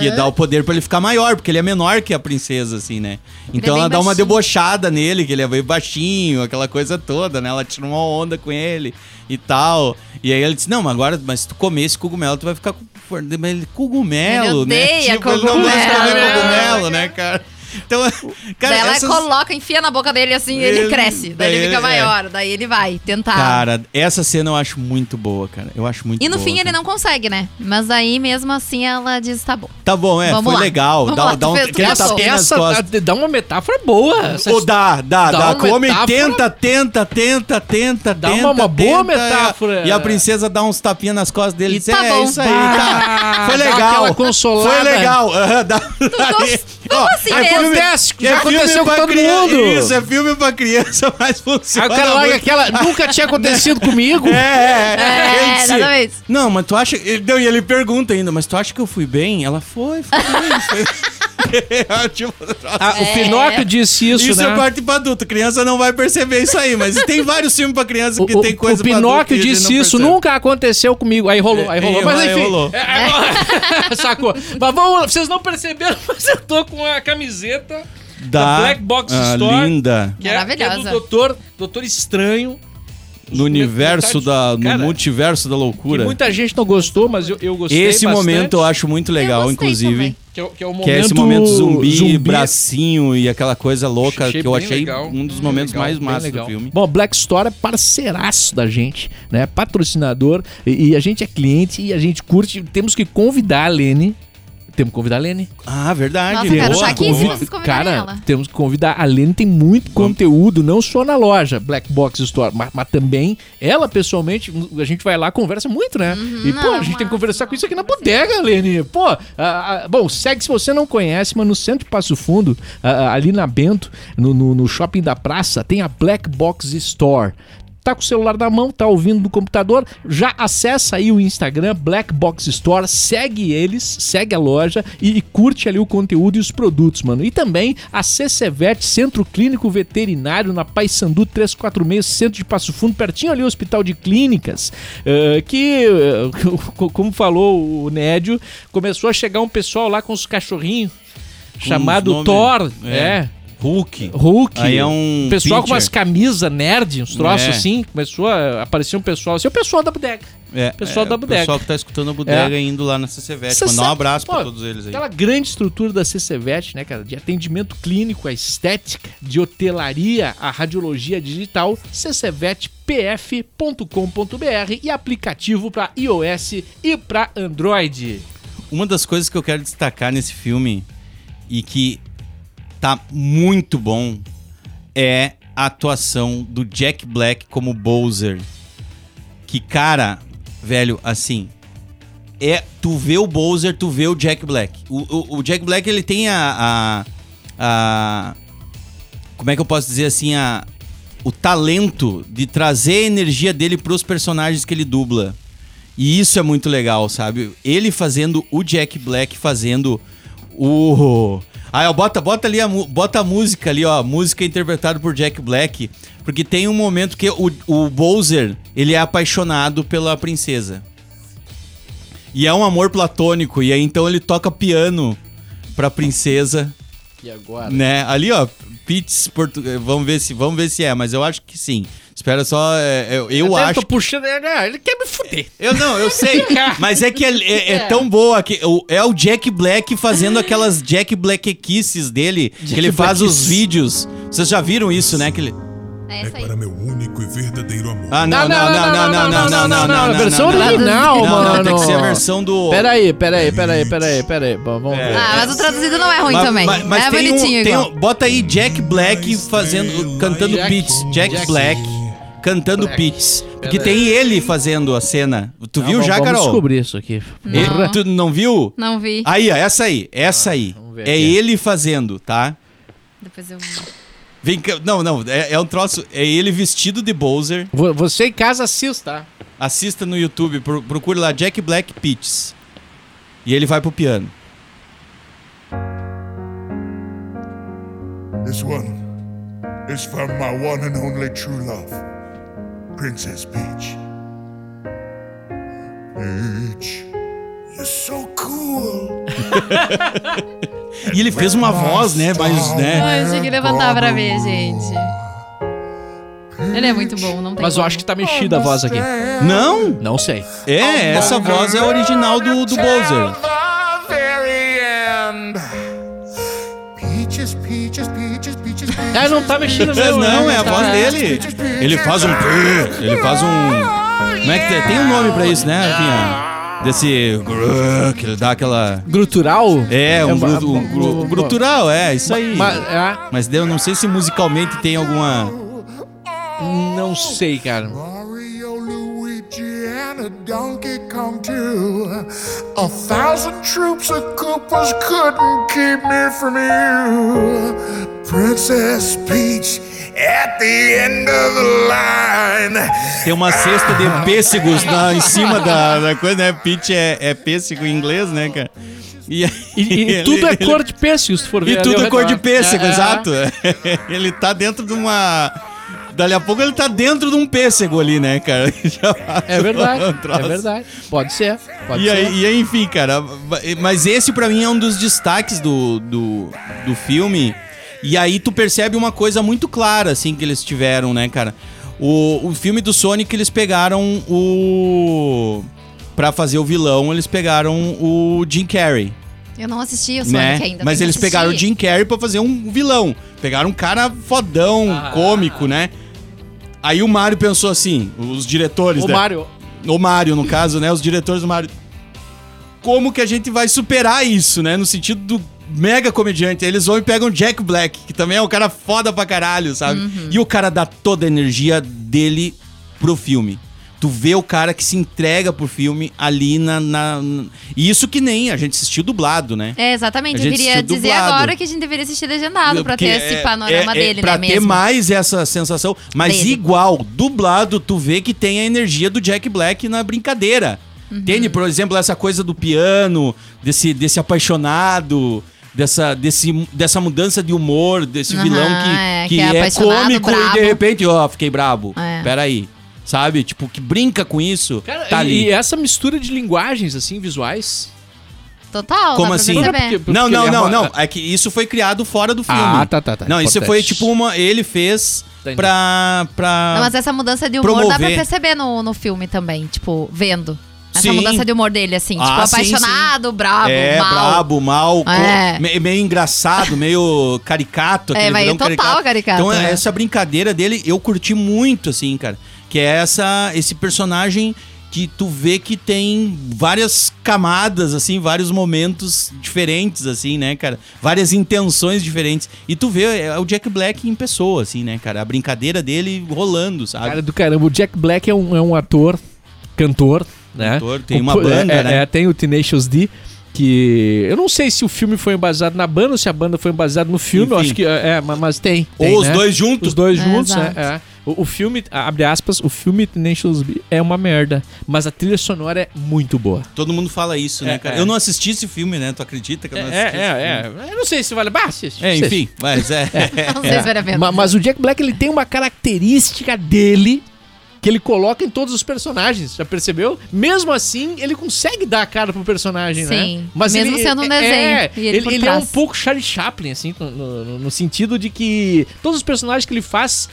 que dá o poder pra ele ficar maior, porque ele é menor que a princesa, assim, né? Então é bem ela dá uma baixinho. debochada nele, que ele é meio baixinho, aquela coisa toda, né? Ela tira uma onda com ele e tal. E aí ele disse, não, mas agora, mas se tu comer esse cogumelo, tu vai ficar com... ele- Cogumelo, Ele né? odeia ele não gosta de comer cogumelo. cogumelo, né, cara? Então, *laughs* cara, daí ela essas- coloca, enfia na boca dele assim e ele, Ele- cresce. Daí daí ele fica ele- maior. Daí ele vai tentar. Cara, essa cena eu acho muito boa, cara. Eu acho muito e no boa, fim ele cara. não consegue, né? Mas aí mesmo assim ela diz: tá bom. Tá bom, é, Vamos foi lá. legal. Vamos Dá, lá, dá um fez- Essa costas. dá- dá uma metáfora boa. Essa dá, dá, Dá dá. homem metáfora. tenta, tenta, tenta, tenta, Dá tenta. uma- uma boa tenta, metáfora. E a princesa dá uns tapinhas nas costas dele E diz, tá é, bom. isso aí, tá. Foi dá legal. consolada. Foi legal. dá- como *laughs* assim é mesmo? Filme- Acontece, já é aconteceu com todo criança. mundo. Isso, é filme pra criança, *laughs* mas funciona Aí o cara larga aquela. Nunca tinha acontecido *laughs* comigo. É, é, É, Ele disse, exatamente. Não, mas tu acha. Ele, não, e ele pergunta ainda, mas tu acha que eu fui bem? Ela foi, foi bem. Foi... *laughs* *laughs* tipo, Ah, O Pinóquio disse isso, isso né? é parte pra adulto. Criança não vai perceber isso aí, mas tem vários filmes pra criança que o- tem coisa o Pinóquio disse isso, percebe. nunca aconteceu comigo. Aí rolou, aí É, rolou. é, Mas aí enfim. rolou. é, *laughs* Sacou. Mas vamos, vocês não perceberam, *laughs* mas eu tô com a camiseta da, Black Box ah, Store. linda. Que é, que é do Maravilhosa. doutor, doutor Estranho. No universo da. No Cara, multiverso da Que loucura. muita gente não gostou, mas eu, eu gostei Esse bastante. momento eu acho muito legal, inclusive. também. Que é, o- que é o momento Que é esse momento zumbi, bracinho e aquela coisa louca Achei que eu achei legal, um dos momentos legal, mais legal. do filme. Bom, Black Store é parceiraço da gente, né? Patrocinador. E, e a gente é cliente e a gente curte. Temos que convidar a Lene. Temos que convidar a Lene. Ah, verdade. Nossa, boa, estar aqui, convidar Cara, ela. temos que convidar. A Lene tem muito conteúdo, não só na loja Black Box Store, mas, mas também ela pessoalmente, a gente vai lá conversa muito, né? e pô, a não, gente tem que mas- conversar com isso aqui na bodega, Lene. Pô, bom, segue se você não conhece, mas no centro de Passo Fundo, ali na Bento, no, no- no shopping da praça, tem a Black Box Store. Tá com o celular na mão, tá ouvindo no computador, já acessa aí o Instagram Black Box Store, segue eles, segue a loja e, e curte ali o conteúdo e os produtos, mano. E também a CCVET, Centro Clínico Veterinário, na Paysandu 346, centro de Passo Fundo, pertinho ali o Hospital de Clínicas, eh, que, *laughs* co- como falou o Nédio, começou a chegar um pessoal lá com os cachorrinhos, chamado Thor, é. é. Hulk. Hulk. Aí é um pessoal com pitcher. umas camisas nerd, uns troços É. assim. Começou a aparecer um pessoal assim. O pessoal da bodega. É, Pessoal é, da o bodega. pessoal que tá escutando a bodega É. indo lá na CCVET. Mandar um abraço pô, todos eles aí. Aquela grande estrutura da CCVET, né, cara? De atendimento clínico, a estética, de hotelaria, a radiologia digital, ccvetpf.com.br e aplicativo para iOS e para Android. Uma das coisas que eu quero destacar nesse filme e que tá muito bom é a atuação do Jack Black como Bowser. Que, cara, velho, assim. É, tu vê o Bowser, tu vê o Jack Black. O, o, o Jack Black, ele tem a, a, a- Como é que eu posso dizer assim? A, o talento de trazer a energia dele pros personagens que ele dubla. E isso é muito legal, sabe? Ele fazendo o Jack Black fazendo o. Ó, bota, bota ali a, bota a música ali, ó. Música interpretada por Jack Black. Porque tem um momento que o, o Bowser, ele é apaixonado pela princesa. E é um amor platônico. E aí então ele toca piano pra princesa, E agora? né? Ali, ó, portu... vamos ver se vamos ver se é, mas eu acho que sim. Espera só, é, é, eu Até acho tô puxando. é, Ele quer me fuder. eu não, eu sei. mas é que é, é- é tão boa que é o Jack Black fazendo aquelas Jack Black kisses dele, que ele faz Black os vídeos. Vocês já viram isso, né? Que ele... É É isso aí. para meu único e verdadeiro amor. Ah, não, não, não, não, não, não, não, não, não, A não, versão não, não. original, Não, mano. não, tem que ser a versão do... Peraí, peraí, peraí, peraí, peraí. Bom, Vamos É. ver. Ah, mas o traduzido não é ruim também. mas- é tem um- bonitinho um- bota aí Jack Black fazendo, cantando Jack- beats. Jack, Jack- Black cantando Peaches. Porque tem ele fazendo a cena. Tu viu já, vamos Carol? descobrir isso aqui. E- tu não viu? Não vi. Aí, ó, essa aí, essa aí. vamos ver É aqui. ele fazendo, tá? Depois eu. Vem cá, não, não, é, é um troço, é ele vestido de Bowser. Vo- Você em casa assista, tá? Assista no YouTube, pro- procure lá Jack Black Peaches. E ele vai pro piano. This one is from my one and only true love, Princess Peach. Peach, you're so cool. *laughs* E ele fez uma voz, né, mais, né? Ai, eu tinha que levantar pra ver, gente. Ele é muito bom, não tem Mas eu como. acho que tá mexida a voz aqui. Não, Não sei. é, essa voz é a original do, do Bowser. Peaches, peaches. Ah, não tá mexida É, mesmo. não, né? é a voz dele. Ele faz um. Ele faz um. Como é que tem? Tem um nome pra isso, né, Rafinha? Desse. Que ele dá aquela. Grutural? É, um, gru- um gru- um grutural, é, isso aí. Ma- é, Mas eu não sei se musicalmente tem alguma. não sei, cara. A Donkey Kong too. A thousand troops of Koopas couldn't keep me from you. Princess Peach at the end of the line. Tem uma cesta de pêssegos na, em cima da, da coisa, né? Peach é, é pêssego em inglês, né, cara? E, E, e ele- tudo é ele- cor de pêssego, se for ver. E tudo é cor de pêssego, É, é. exato. *laughs* Ele tá dentro de uma. Dali a pouco ele tá dentro de um pêssego ali, né, cara? *laughs* É verdade, um é verdade. Pode ser, pode E ser. aí, e aí, enfim, cara, mas esse pra mim é um dos destaques do, do, do filme. E aí tu percebe uma coisa muito clara, assim, que eles tiveram, né, cara? O, o filme do Sonic, eles pegaram o... Pra fazer o vilão, eles pegaram o Jim Carrey, Eu não assisti o Sonic né? ainda. Mas eles pegaram o. Jim Carrey pra fazer um vilão. Pegaram um cara fodão, Ah. cômico, né? Aí o Mario pensou assim, os diretores, O né? Mario, o Mario, no caso, né? Os diretores do Mario. Como que a gente vai superar isso, né? No sentido do mega comediante. Aí Eles vão e pegam Jack Black, que também é um cara foda pra caralho, sabe? Uhum. E o cara dá toda a energia dele pro filme. Tu vê o cara que se entrega pro filme ali na, na- E isso que nem a gente assistiu dublado, né? É, exatamente. Eu queria dizer dublado. agora que a gente deveria assistir legendado pra ter Porque esse é- panorama é- é dele, pra né, ter mesmo. mais essa sensação. Mas Dele. igual, dublado, tu vê que tem a energia do Jack Black na brincadeira. Uhum. Entende? Por exemplo, essa coisa do piano, desse, desse apaixonado. Dessa, desse, dessa mudança de humor, desse Aham, vilão que, é, que, que é é, cômico e de repente, ó, fiquei brabo. É. Peraí. Sabe? Tipo, que brinca com isso. Cara, tá e, ali. e essa mistura de linguagens, assim, visuais. Total, Como dá assim? pra Não perceber. porque- Não, porque não, ele é não, não. É que isso foi criado fora do filme. Ah, tá, tá, tá. Não, isso foi tipo uma. Ele fez Entendi. pra. pra... Não, mas essa mudança de humor dá pra promover. perceber no, no filme também, tipo, vendo. Essa Sim. mudança de humor dele, assim, Ah, tipo, sim, apaixonado, brabo, é, mal. brabo, mal, É. me- meio engraçado, meio caricato. É, vilão total caricato, Então, né? essa brincadeira dele, eu curti muito, assim, cara. Que é essa, esse personagem que tu vê que tem várias camadas, assim, vários momentos diferentes, assim, né, cara? Várias intenções diferentes. E tu vê é o Jack Black em pessoa, assim, né, cara? A brincadeira dele rolando, sabe? Cara do caramba, o Jack Black é um, é um ator, cantor, né? Cantor, tem O- uma banda, é, né? é, tem o Tenacious D, que... Eu não sei se o filme foi baseado na banda ou se a banda foi baseada no filme, eu Enfim. acho que... É, é, mas, mas tem, Ou tem, os né? dois juntos. Os dois É, juntos, é, é. O, o filme, abre aspas, o filme Tenacious D é uma merda, mas a trilha sonora é muito boa. Todo mundo fala isso, né, É, cara? é. Eu não assisti esse filme, né? Tu acredita que eu não É, assisti filme? é, é. Eu não sei se vale... Bah, assiste, É, assiste. enfim, mas *laughs* é. Não sei se vale a pena. Ma- Mas, o Jack Black ele tem uma característica dele que ele coloca em todos os personagens, já percebeu? Mesmo assim, ele consegue dar a cara pro personagem, né? Sim, mesmo sendo um é- desenho, É, e ele ele, ele é um pouco Charlie Chaplin, assim, no, no- no sentido de que todos os personagens que ele faz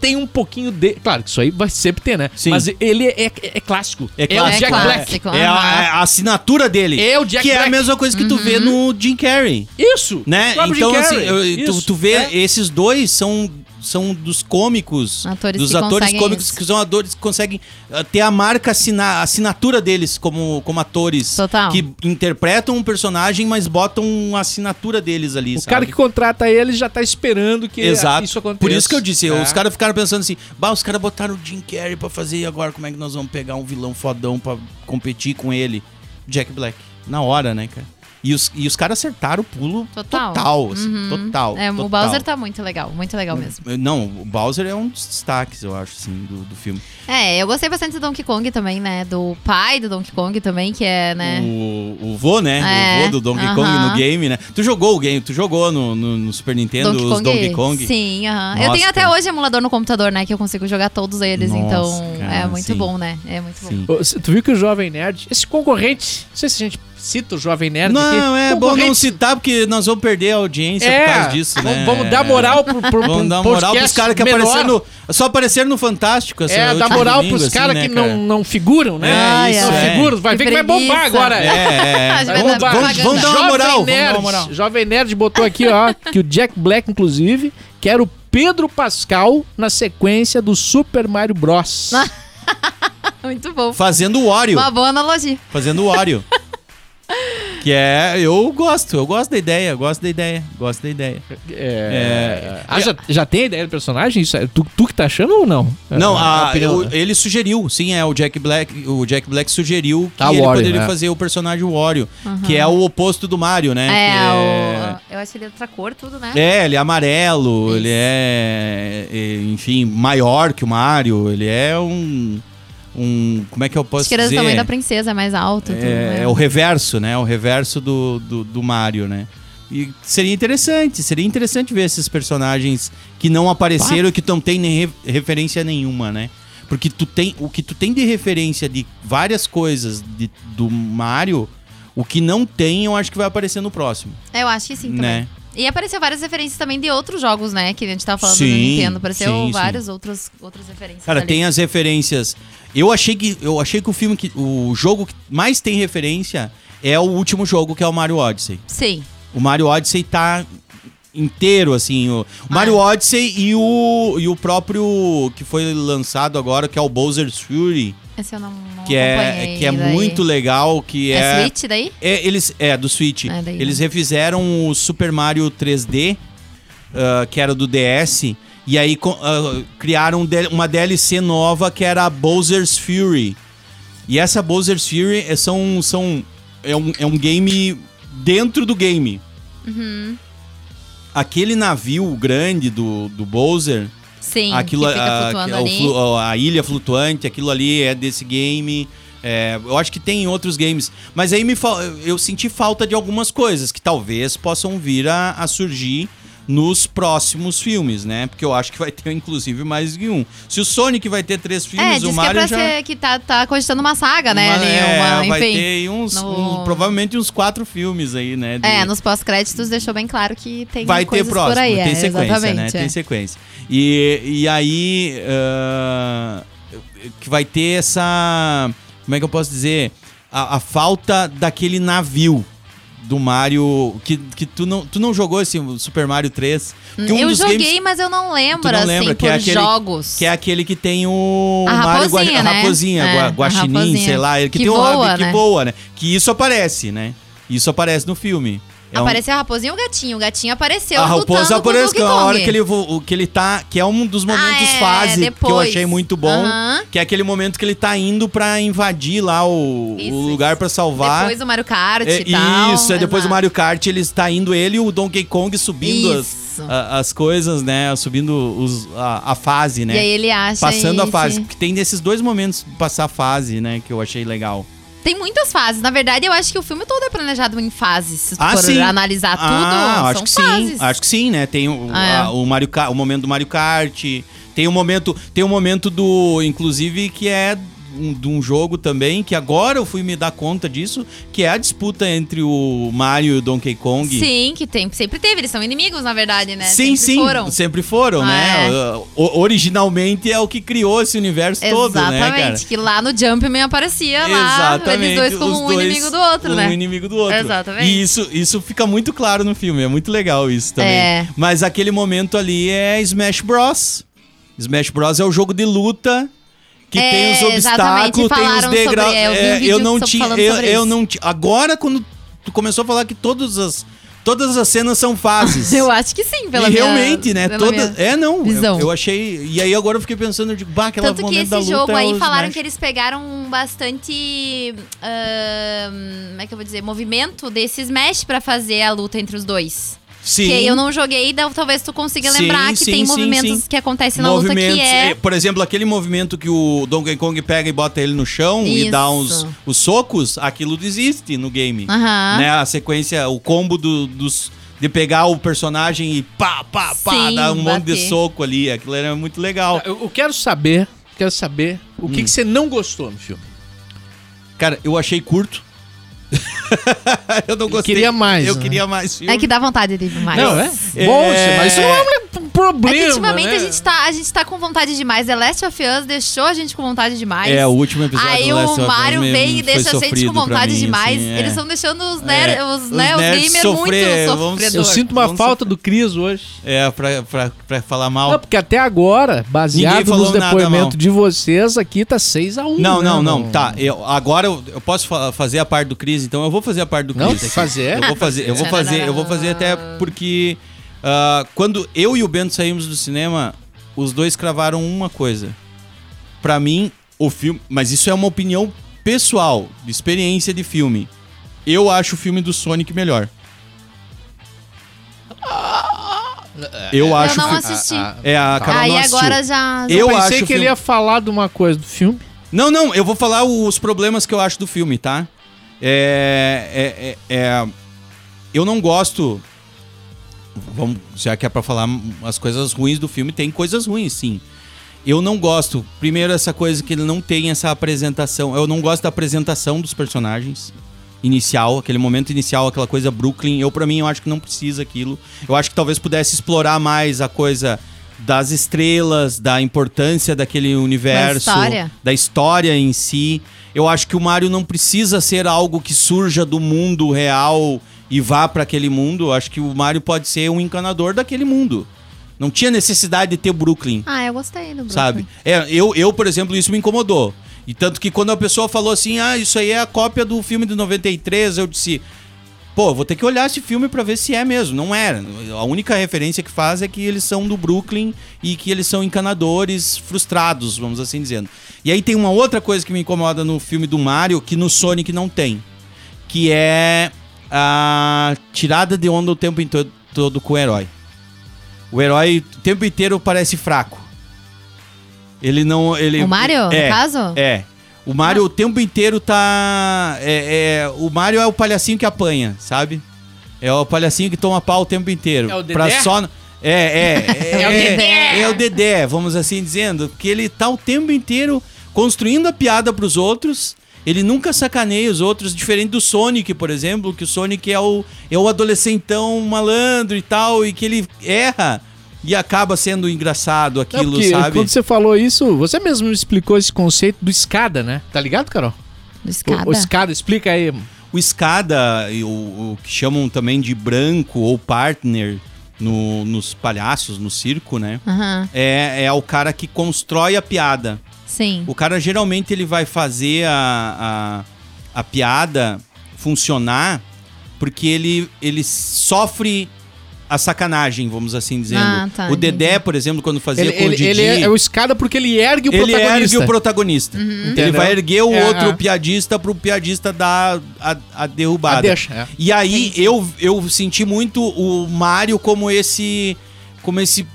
tem um pouquinho de. Claro que isso aí vai sempre ter, né? Sim. Mas ele é, é- é clássico. É o clássico, Jack é Black. clássico. É a, é a assinatura dele. É o Jack que é a Black. mesma coisa que tu vê Uhum. no Jim Carrey. Isso! Né? O Então, Jim assim, eu- tu, tu vê, É. esses dois são são dos cômicos, Atores dos atores cômicos isso. que são atores que conseguem ah, ter a marca, assina, a assinatura deles como, como atores. Total. Que interpretam um personagem, mas botam a assinatura deles ali, O sabe? cara que contrata ele já tá esperando que Exato. isso aconteça. Por isso que eu disse, É. os caras ficaram pensando assim, bah, os caras botaram o Jim Carrey pra fazer e agora como é que nós vamos pegar um vilão fodão pra competir com ele? Jack Black. Na hora, né, cara? E os, e os caras acertaram o pulo Total. total, assim, Uhum. total. É, total. o Bowser tá muito legal, muito legal mesmo. Não, o Bowser é um dos destaques, eu acho, assim, do, do filme. É, eu gostei bastante do Donkey Kong também, né? Do pai do Donkey Kong também, que é, né? O, o vô, né? É, O vô do Donkey Kong aham. no game, né? Tu jogou o game, tu jogou no, no, no Super Nintendo os Donkey Kong? Sim, aham. Eu Nossa, tenho até hoje emulador no computador, né? Que eu consigo jogar todos eles, Nossa, então cara, é muito sim. bom, né? É muito Sim. bom. Tu viu que o Jovem Nerd, esse concorrente, não sei se a gente cita o Jovem Nerd aqui. Não, é bom não citar, porque nós vamos perder a audiência É, por causa disso, né? vamos, vamos dar moral pro, pro, pro Vamos dar moral pros caras que apareceram no. Só apareceram no Fantástico, assim, É, dar moral domingo, pros assim, caras né, que cara? não, não figuram, né? É, isso, Não é. figuram, vai Que ver que vai bombar preguiça. agora. É, é. *laughs* Vamos, dar vamos, vamos dar uma Jovem moral, vamos Nerd, dar uma moral. Jovem Nerd botou aqui, ó, que o Jack Black, inclusive, quer o Pedro Pascal na sequência do Super Mario Bros. *laughs* Muito bom. Fazendo o Wario. Uma boa analogia. Fazendo o Wario. *laughs* que é. Eu gosto, eu gosto da ideia, gosto da ideia, gosto da ideia. É... Ah, já, já tem a ideia do personagem? Isso é, tu, tu que tá achando ou não? Não, É, a- o- né? ele sugeriu, sim, é o Jack Black. O Jack Black sugeriu que o ele Wario, poderia né? fazer o personagem Wario, que é o oposto do Mario, né? É, que o... eu acho ele outra cor, tudo, né? É, ele é amarelo, Isso. ele é, é, enfim, maior que o Mario, ele é um. Um como é que eu posso acho que era do dizer? tamanho da princesa, é mais alto. tudo, É, né? é o reverso, né? O reverso do, do, do Mario, né? E seria interessante, seria interessante ver esses personagens que não apareceram e que não tem nem re- referência nenhuma, né? Porque tu tem, o que tu tem de referência de várias coisas de- do Mario, o que não tem, eu acho que vai aparecer no próximo, É, Eu acho que sim também. né? E apareceu várias referências também de outros jogos, né? Que a gente tava falando do Sim, Nintendo. Apareceu sim, sim. várias outras, outras referências. Cara, ali. tem as referências. Eu achei que eu achei que o filme que o jogo que mais tem referência é o último jogo que é o Mario Odyssey. Sim. O Mario Odyssey tá inteiro, assim. O, o Ah. Mario Odyssey e o, e o próprio que foi lançado agora, que é o Bowser's Fury, Eu não, não que é, que é daí. muito legal, que É, é... Switch daí? É, eles, é, do Switch. É, daí eles não. refizeram o Super Mario 3D, ah, que era do DS, e aí ah, criaram um uma DLC nova que era a Bowser's Fury. E essa Bowser's Fury é, são, são, é, um, é um game dentro do game. Uhum. Aquele navio grande do, do Bowser, Sim, aquilo, a, é o a ilha flutuante, aquilo ali é desse game. É, eu acho que tem em outros games. Mas aí me eu senti falta de algumas coisas que talvez possam vir a, a surgir nos próximos filmes, né? Porque eu acho que vai ter, inclusive, mais de um. Se o Sonic vai ter três É, filmes, diz o que é Mario pra já... ser que tá, tá cogitando uma saga, né? uma- ali, é, uma, vai enfim. ter uns, no- uns- provavelmente uns quatro filmes aí, né? de- É, nos pós-créditos deixou bem claro que tem vai ter próximo, por aí. tem é, sequência, né? é. Tem sequência. E, e aí ah, que vai ter essa, como é que eu posso dizer, a, a falta daquele navio do Mario que, que tu não tu não jogou esse Super Mario 3? Porque um eu joguei, games- mas eu não lembro, Tu não assim, lembra, que por é aquele- jogos. que é aquele que tem o A Mario raposinha, Gua- né? raposinha, É, gua- a guaxinim, sei lá, que, Que tem um voa, rabo que né? voa, né? Que isso aparece, né? Isso aparece no filme. É um- Apareceu a raposinha e o gatinho. O gatinho apareceu a raposa lutando com o aparece Donkey que é a Kong. hora que ele, que ele tá. Que é um dos momentos Ah, é, fase que eu depois. achei muito bom. Que é aquele momento que ele tá indo pra invadir lá o, Isso, o lugar pra salvar. Depois do Mario Kart É, e tal. isso, é depois do exato. Mario Kart, ele está indo ele e o Donkey Kong subindo as, a- as coisas, né? Subindo os, a, a fase, né? E aí ele acha Passando a fase. Porque tem nesses dois momentos passar a fase, né? Que eu achei legal. Tem muitas fases. Na verdade, eu acho que o filme todo é planejado em fases. Se tu Ah, for sim. analisar tudo, Ah, acho que fases. sim. Acho que sim, né? Tem o, Ah, é. a- o Mario Kart, o momento do Mario Kart. Tem o momento, tem o momento do, inclusive, que é um- de um jogo também, que agora eu fui me dar conta disso, que é a disputa entre o Mario e o Donkey Kong. Sim, que tem, sempre teve. Eles são inimigos, na verdade, né? Sim, sempre sim, Foram. sempre foram, Ah, né? é. O- originalmente é o que criou esse universo todo, né? Exatamente. Que lá no Jumpman aparecia lá, eles dois como um dois, inimigo do outro, um né? inimigo do outro. Exatamente. E isso, isso fica muito claro no filme, é muito legal isso também. É. Mas aquele momento ali é Smash Bros. Smash Bros é o jogo de luta que É, tem os exatamente, obstáculos, tem os degraus. é, eu É, eu não tinha, eu, eu não. Agora quando tu começou a falar que todas as todas as cenas são fases. *laughs* Eu acho que sim, pela e minha- realmente, né? Toda, é, não. visão. Eu, eu achei. E aí agora eu fiquei pensando, eu digo, bah, aquela Tanto que esse jogo é aí falaram Smash. que eles pegaram bastante. ahn, como é que eu vou dizer? Movimento desse Smash pra fazer a luta entre os dois. Sim. Que eu não joguei, então talvez tu consiga Sim, lembrar que sim, tem sim, movimentos sim. que acontecem na luta que Movimentos, é. eh, Por exemplo, aquele movimento que o Donkey Kong pega e bota ele no chão e Isso. dá uns os socos, aquilo existe no game. Aham. Né? A sequência, o combo do- dos. De pegar o personagem e pá, pá, pá, Sim, dar um monte de bater. soco ali. Aquilo era muito legal. Eu, eu quero saber, quero saber o Hum. que, que você não gostou no filme. Cara, eu achei curto. *laughs* eu não gostei. queria mais, Eu né? queria mais filme. É que dá vontade de ir mais. Não, é? É. Bom, mas isso não é um problema. É que ultimamente né? a, gente tá, a gente tá com vontade demais. The Last of Us deixou a gente com vontade demais. É, o último episódio Aí do Last o Mario vem e deixa a gente com vontade mim, demais. assim, é. Eles estão deixando os, ner É, os, os né, os nerds gamers sofrer, muito sofredores. Eu sinto uma Vamos falta do Cris hoje. É, pra, pra, pra falar mal. Não, porque até agora, baseado nos depoimentos de vocês, aqui tá 6x1. Não, né, não, não. mano? Tá, eu, agora eu, eu posso fa- fazer a parte do Cris, então eu vou fazer a parte do Cris. Não, aqui. fazer? Eu vou fazer, eu vou fazer, eu vou fazer até porque ah, quando eu e o Bento saímos do cinema, os dois cravaram uma coisa. Pra mim, o filme, mas isso é uma opinião pessoal, de experiência de filme. Eu acho o filme do Sonic melhor. Eu acho não que- assisti. é a Carol Aí não agora já. Eu Eu pensei que ele filme- ia falar de uma coisa do filme. Não, não, eu vou falar os problemas que eu acho do filme, tá? É. é, é, é- eu não gosto. Vamos, já que é pra falar as coisas ruins do filme, tem coisas ruins, sim. Eu não gosto. Primeiro, essa coisa que ele não tem essa apresentação. Eu não gosto da apresentação dos personagens inicial, aquele momento inicial, aquela coisa Brooklyn. Eu, pra mim, eu acho que não precisa aquilo. Eu acho que talvez pudesse explorar mais a coisa das estrelas, da importância daquele universo, história. da história em si. Eu acho que o Mario não precisa ser algo que surja do mundo real e vá pra aquele mundo. Acho que o Mario pode ser um encanador daquele mundo. Não tinha necessidade de ter Brooklyn Ah, eu gostei do Brooklyn. sabe? É, eu, eu, por exemplo, isso me incomodou. E tanto que quando a pessoa falou assim, ah, isso aí é a cópia do filme de 93, eu disse, pô, vou ter que olhar esse filme pra ver se é mesmo. Não era. A única referência que faz é que eles são do Brooklyn e que eles são encanadores frustrados, vamos assim dizendo. E aí tem uma outra coisa que me incomoda no filme do Mario que no Sonic não tem, que é a tirada de onda o tempo into- todo com o herói. O herói o tempo inteiro parece fraco. Ele não. Ele, O Mario, no é, caso? É. O Mario o tempo inteiro tá. É, é- o Mario é o palhacinho que apanha, sabe? É o palhacinho que toma pau o tempo inteiro. É o Dedé? Pra só. É, é, *laughs* é, É o Dedé. é o Dedé, vamos assim dizendo. Que ele tá o tempo inteiro construindo a piada pros outros. Ele nunca sacaneia os outros, diferente do Sonic, por exemplo, que o Sonic é o, é o adolescentão malandro e tal, e que ele erra e acaba sendo engraçado Não, aquilo, porque sabe? quando você falou isso, você mesmo me explicou esse conceito do escada, né? Tá ligado, Carol? Do escada. O, o escada, explica aí. O escada, o, o que chamam também de branco ou partner no- nos palhaços, no circo, né? Aham, É, é o cara que constrói a piada. Sim. O cara geralmente ele vai fazer a, a, a piada funcionar porque ele, ele sofre a sacanagem, vamos assim dizendo. Ah, tá, o Dedé, entendi. por exemplo, quando fazia Ele, com o ele, Didi, ele é, é o escada porque ele ergue o ele protagonista. ergue o protagonista. Uhum. Ele vai erguer o É, outro é. piadista pro piadista dar a, a derrubada. Ah, deixa, é. E aí eu, eu senti muito o Mario como esse como esse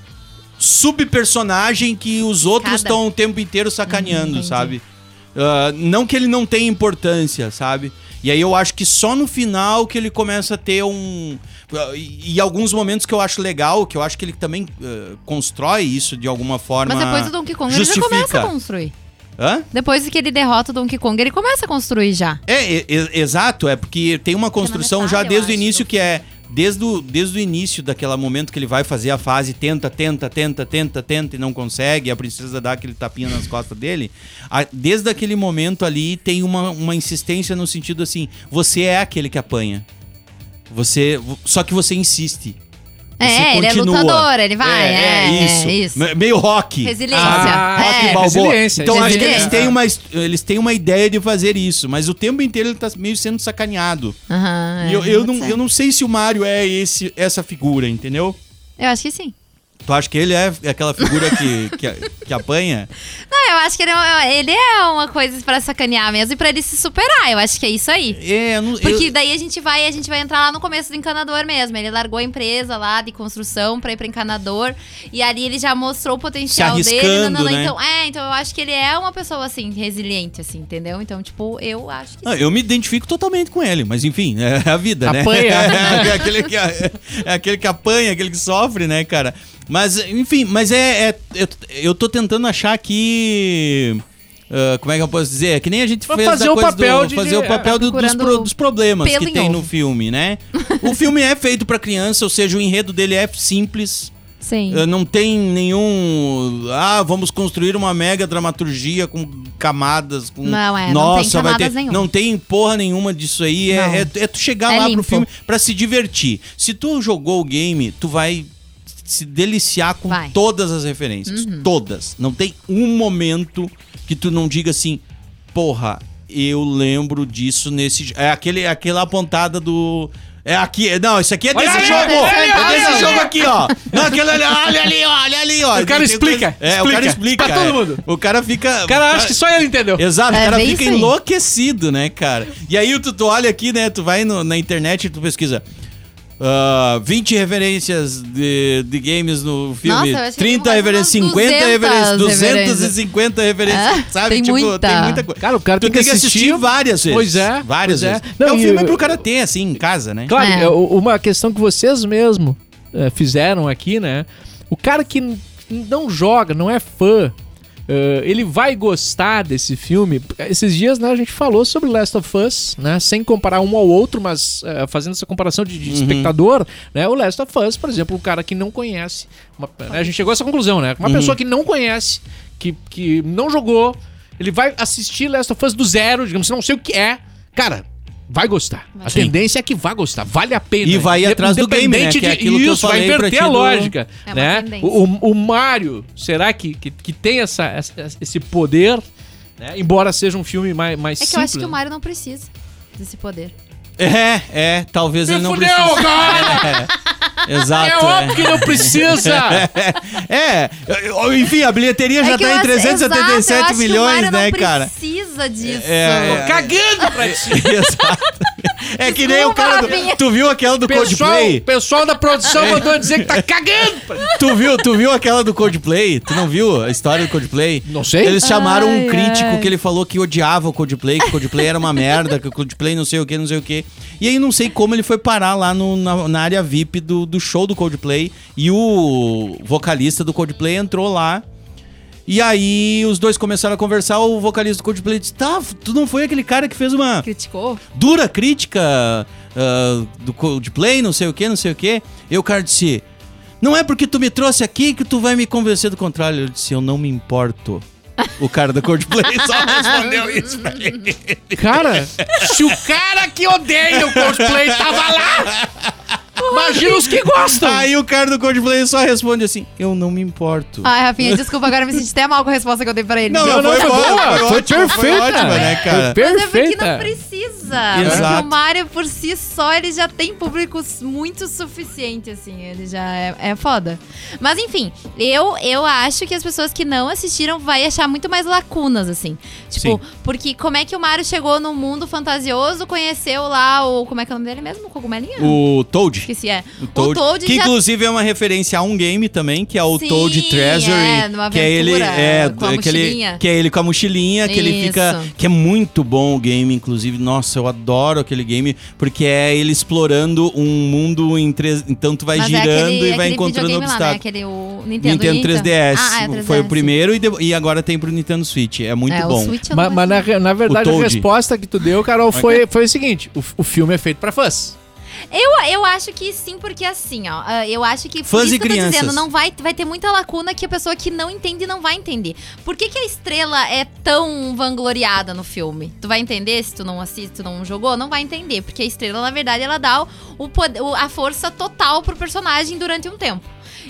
sub-personagem que os outros estão o tempo inteiro sacaneando, entendi. sabe? Ah, não que ele não tenha importância, sabe? E aí eu acho que só no final que ele começa a ter um. E, e alguns momentos que eu acho legal, que eu acho que ele também ah, constrói isso de alguma forma. Mas depois do Donkey Kong ele já justifica. começa a construir. Hã? Depois que ele derrota o Donkey Kong, ele começa a construir já. É, e- e- exato, é porque tem uma construção já desde o início que é. Desde o, desde o início daquele momento que ele vai fazer a fase, tenta, tenta, tenta, tenta, tenta e não consegue, a princesa dá aquele tapinha nas costas dele. a- desde aquele momento ali tem uma, uma insistência no sentido assim: você é aquele que apanha. Você. Só que você insiste. Você É, ele é continua. lutador, ele vai, é, isso. é isso. Me- Meio rock. Resiliência. Ah, Rock é. Balboa. Resiliência, Então acho que eles têm, uma, eles têm uma ideia de fazer isso, mas o tempo inteiro ele tá meio sendo sacaneado. Aham, E é, eu, eu, não, ser. eu não sei se o Mario é esse, essa figura, entendeu? Eu acho que sim. Tu acha que ele é aquela figura que, que, que apanha? *laughs* Não, eu acho que ele é, ele é uma coisa pra sacanear mesmo e pra ele se superar. Eu acho que é isso aí. É, eu não, Porque eu- daí a gente vai, a gente vai entrar lá no começo do encanador mesmo. Ele largou a empresa lá de construção pra ir pra encanador. E ali ele já mostrou o potencial Se dele. arriscando, né? Então, é, então eu acho que ele é uma pessoa assim, resiliente, assim, entendeu? Então, tipo, eu acho que Ah, eu me identifico totalmente com ele, mas enfim, é a vida, né? Apanha. *laughs* é, aquele que, é aquele que apanha, aquele que sofre, né, cara? Mas, enfim, mas é. é- eu, eu tô tentando achar aqui. ah, como é que eu posso dizer? É que nem a gente fez fazer o coisa papel do, de- fazer o é, papel do- dos, pro- dos problemas que em tem no filme, né? o *laughs* filme é feito pra criança, ou seja, o enredo dele é simples. Sim. Uh, Não tem nenhum. Ah, vamos construir uma mega dramaturgia com camadas. Com... Não, é, não Nossa, tem vai ter. nenhuma. Não tem porra nenhuma disso aí. É, Não. é, é tu chegar É lá limpo. pro filme pra se divertir. Se tu jogou o game, tu vai se deliciar com Vai. Uhum. todas as referências. Todas. Não tem um momento que tu não diga assim, porra, eu lembro disso nesse. É aquele, aquela pontada do. É aqui, não, isso aqui é Olha desse ali, jogo! olha é olha desse jogo aqui, ó! Não, aquele ali, olha ali, ó, olha ali, ó! O cara explica, É, o cara explica. explica. Pra todo é. mundo. O cara fica. O cara acha que só ele entendeu. Exato, É, o cara fica enlouquecido, né, cara? E aí tu, tu olha aqui, né? Tu vai no- na internet e tu pesquisa. Ah, 20 referências de, de games no filme, Nossa, eu achei que 30 mais referências, umas 50 referências, 200 250 referências, É, sabe? tem tipo, muita. tem muita coisa. Cara, o cara tu tem que assistir- várias vezes. Pois é, Várias pois é. vezes. Não, é um filme eu- pro cara ter, assim, em casa, né? Claro, É. é, uma questão que vocês mesmo eh, fizeram aqui, né? O cara que não joga, não é fã, eh, ele vai gostar desse filme. Esses dias, né, a gente falou sobre Last of Us, né? Sem comparar um ao outro, mas eh, fazendo essa comparação de, de Uhum. espectador, né? O Last of Us, por exemplo, o cara que não conhece. uma- né, a gente chegou a essa conclusão, né? Uhum. Uma pessoa que não conhece, que, que não jogou, ele vai assistir Last of Us do zero, digamos, não sei o que é. Cara. Vai gostar. A Sim. tendência é que vai gostar. Vale a pena. E vai atrás do game, né? independente Que é de- aquilo que eu Isso, vai inverter a lógica. É uma né? tendência. O, o- o Mario, será que, que, que tem essa, essa- esse poder? né? Embora seja um filme mais, mais É que eu acho que o né? Mario não precisa desse poder. É, é, talvez ele não Fudeu, precise. cara! *laughs* É, exato. É óbvio que não precisa! *laughs* É, enfim, a bilheteria já É tá em acho- 377 exato, eu acho que o milhões, né, não cara? precisa disso. É, Tô cagando pra ti! *laughs* Exato. É que nem o cara do. Tu viu aquela do Pessoal, Coldplay? pessoal da produção mandou dizer que tá *laughs* cagando! Tu viu, tu viu aquela do Coldplay? Tu não viu a história do Coldplay? Não sei. Eles chamaram um Ai, crítico ai. que ele falou que odiava o Coldplay, que o Coldplay era uma merda, que o Coldplay não sei o que, não sei o que. E aí não sei como ele foi parar lá no- na, na área VIP do, do show do Coldplay. E o vocalista do Coldplay entrou lá. E aí os dois começaram a conversar, o vocalista do Coldplay disse, tá, tu não foi aquele cara que fez uma Criticou? dura crítica ah, do Coldplay, não sei o que, não sei o que. E o cara disse: Não é porque tu me trouxe aqui que tu vai me convencer do contrário. Eu disse: Eu não me importo. O cara do Coldplay *laughs* só respondeu isso pra ele. Cara, se o cara que odeia o cosplay tava lá, imagina os que gostam! Aí o cara do Coldplay só responde assim: Eu não me importo. Ai, Rafinha, desculpa, agora eu me senti até mal com a resposta que eu dei pra ele. Não, Não, não, não, foi, foi boa, boa, foi, foi ótima, foi perfeita. ótima, né, cara? Foi Mas é porque perfeita. não precisa. Exato. Porque o Mario, por si só, ele já tem público muito suficiente, assim. Ele já é, é foda. Mas, enfim, eu, eu acho que as pessoas que não assistiram vai achar muito mais lacunas, assim. Tipo, Sim. porque como é que o Mario chegou no mundo fantasioso, conheceu lá o... Como é que é o nome dele mesmo? O cogumelinho? O Toad. Esqueci, é. O O Toad. Toad, Toad que já- inclusive é uma referência a um game também, que é o Sim, Toad Treasury, é, numa que é ele aventura é com a que ele, mochilinha. que é ele com a mochilinha, que ele Isso. fica que é muito bom o game, inclusive. Nossa, eu adoro aquele game porque é ele explorando um mundo em três, então tu vai Mas é girando aquele- e vai aquele encontrando lá, né? obstáculos. Aquele o Nintendo, Nintendo Wii, 3DS Ah, é, 3DS. foi o primeiro e, de- e agora tem pro Nintendo Switch. É muito é, bom. O Mas, mas na, na verdade, O a resposta que tu deu, Carol, foi, foi o seguinte: o, o filme é feito pra fãs. Eu, eu acho que sim, porque assim, ó, ah, eu acho que por Fãs e que eu tô crianças. dizendo, não vai, vai ter muita lacuna que a pessoa que não entende não vai entender. Por que, que a estrela é tão vangloriada no filme? Tu vai entender se tu não assiste, tu não jogou? Não vai entender, porque a estrela, na verdade, ela dá o, poder, a força total pro personagem durante um tempo.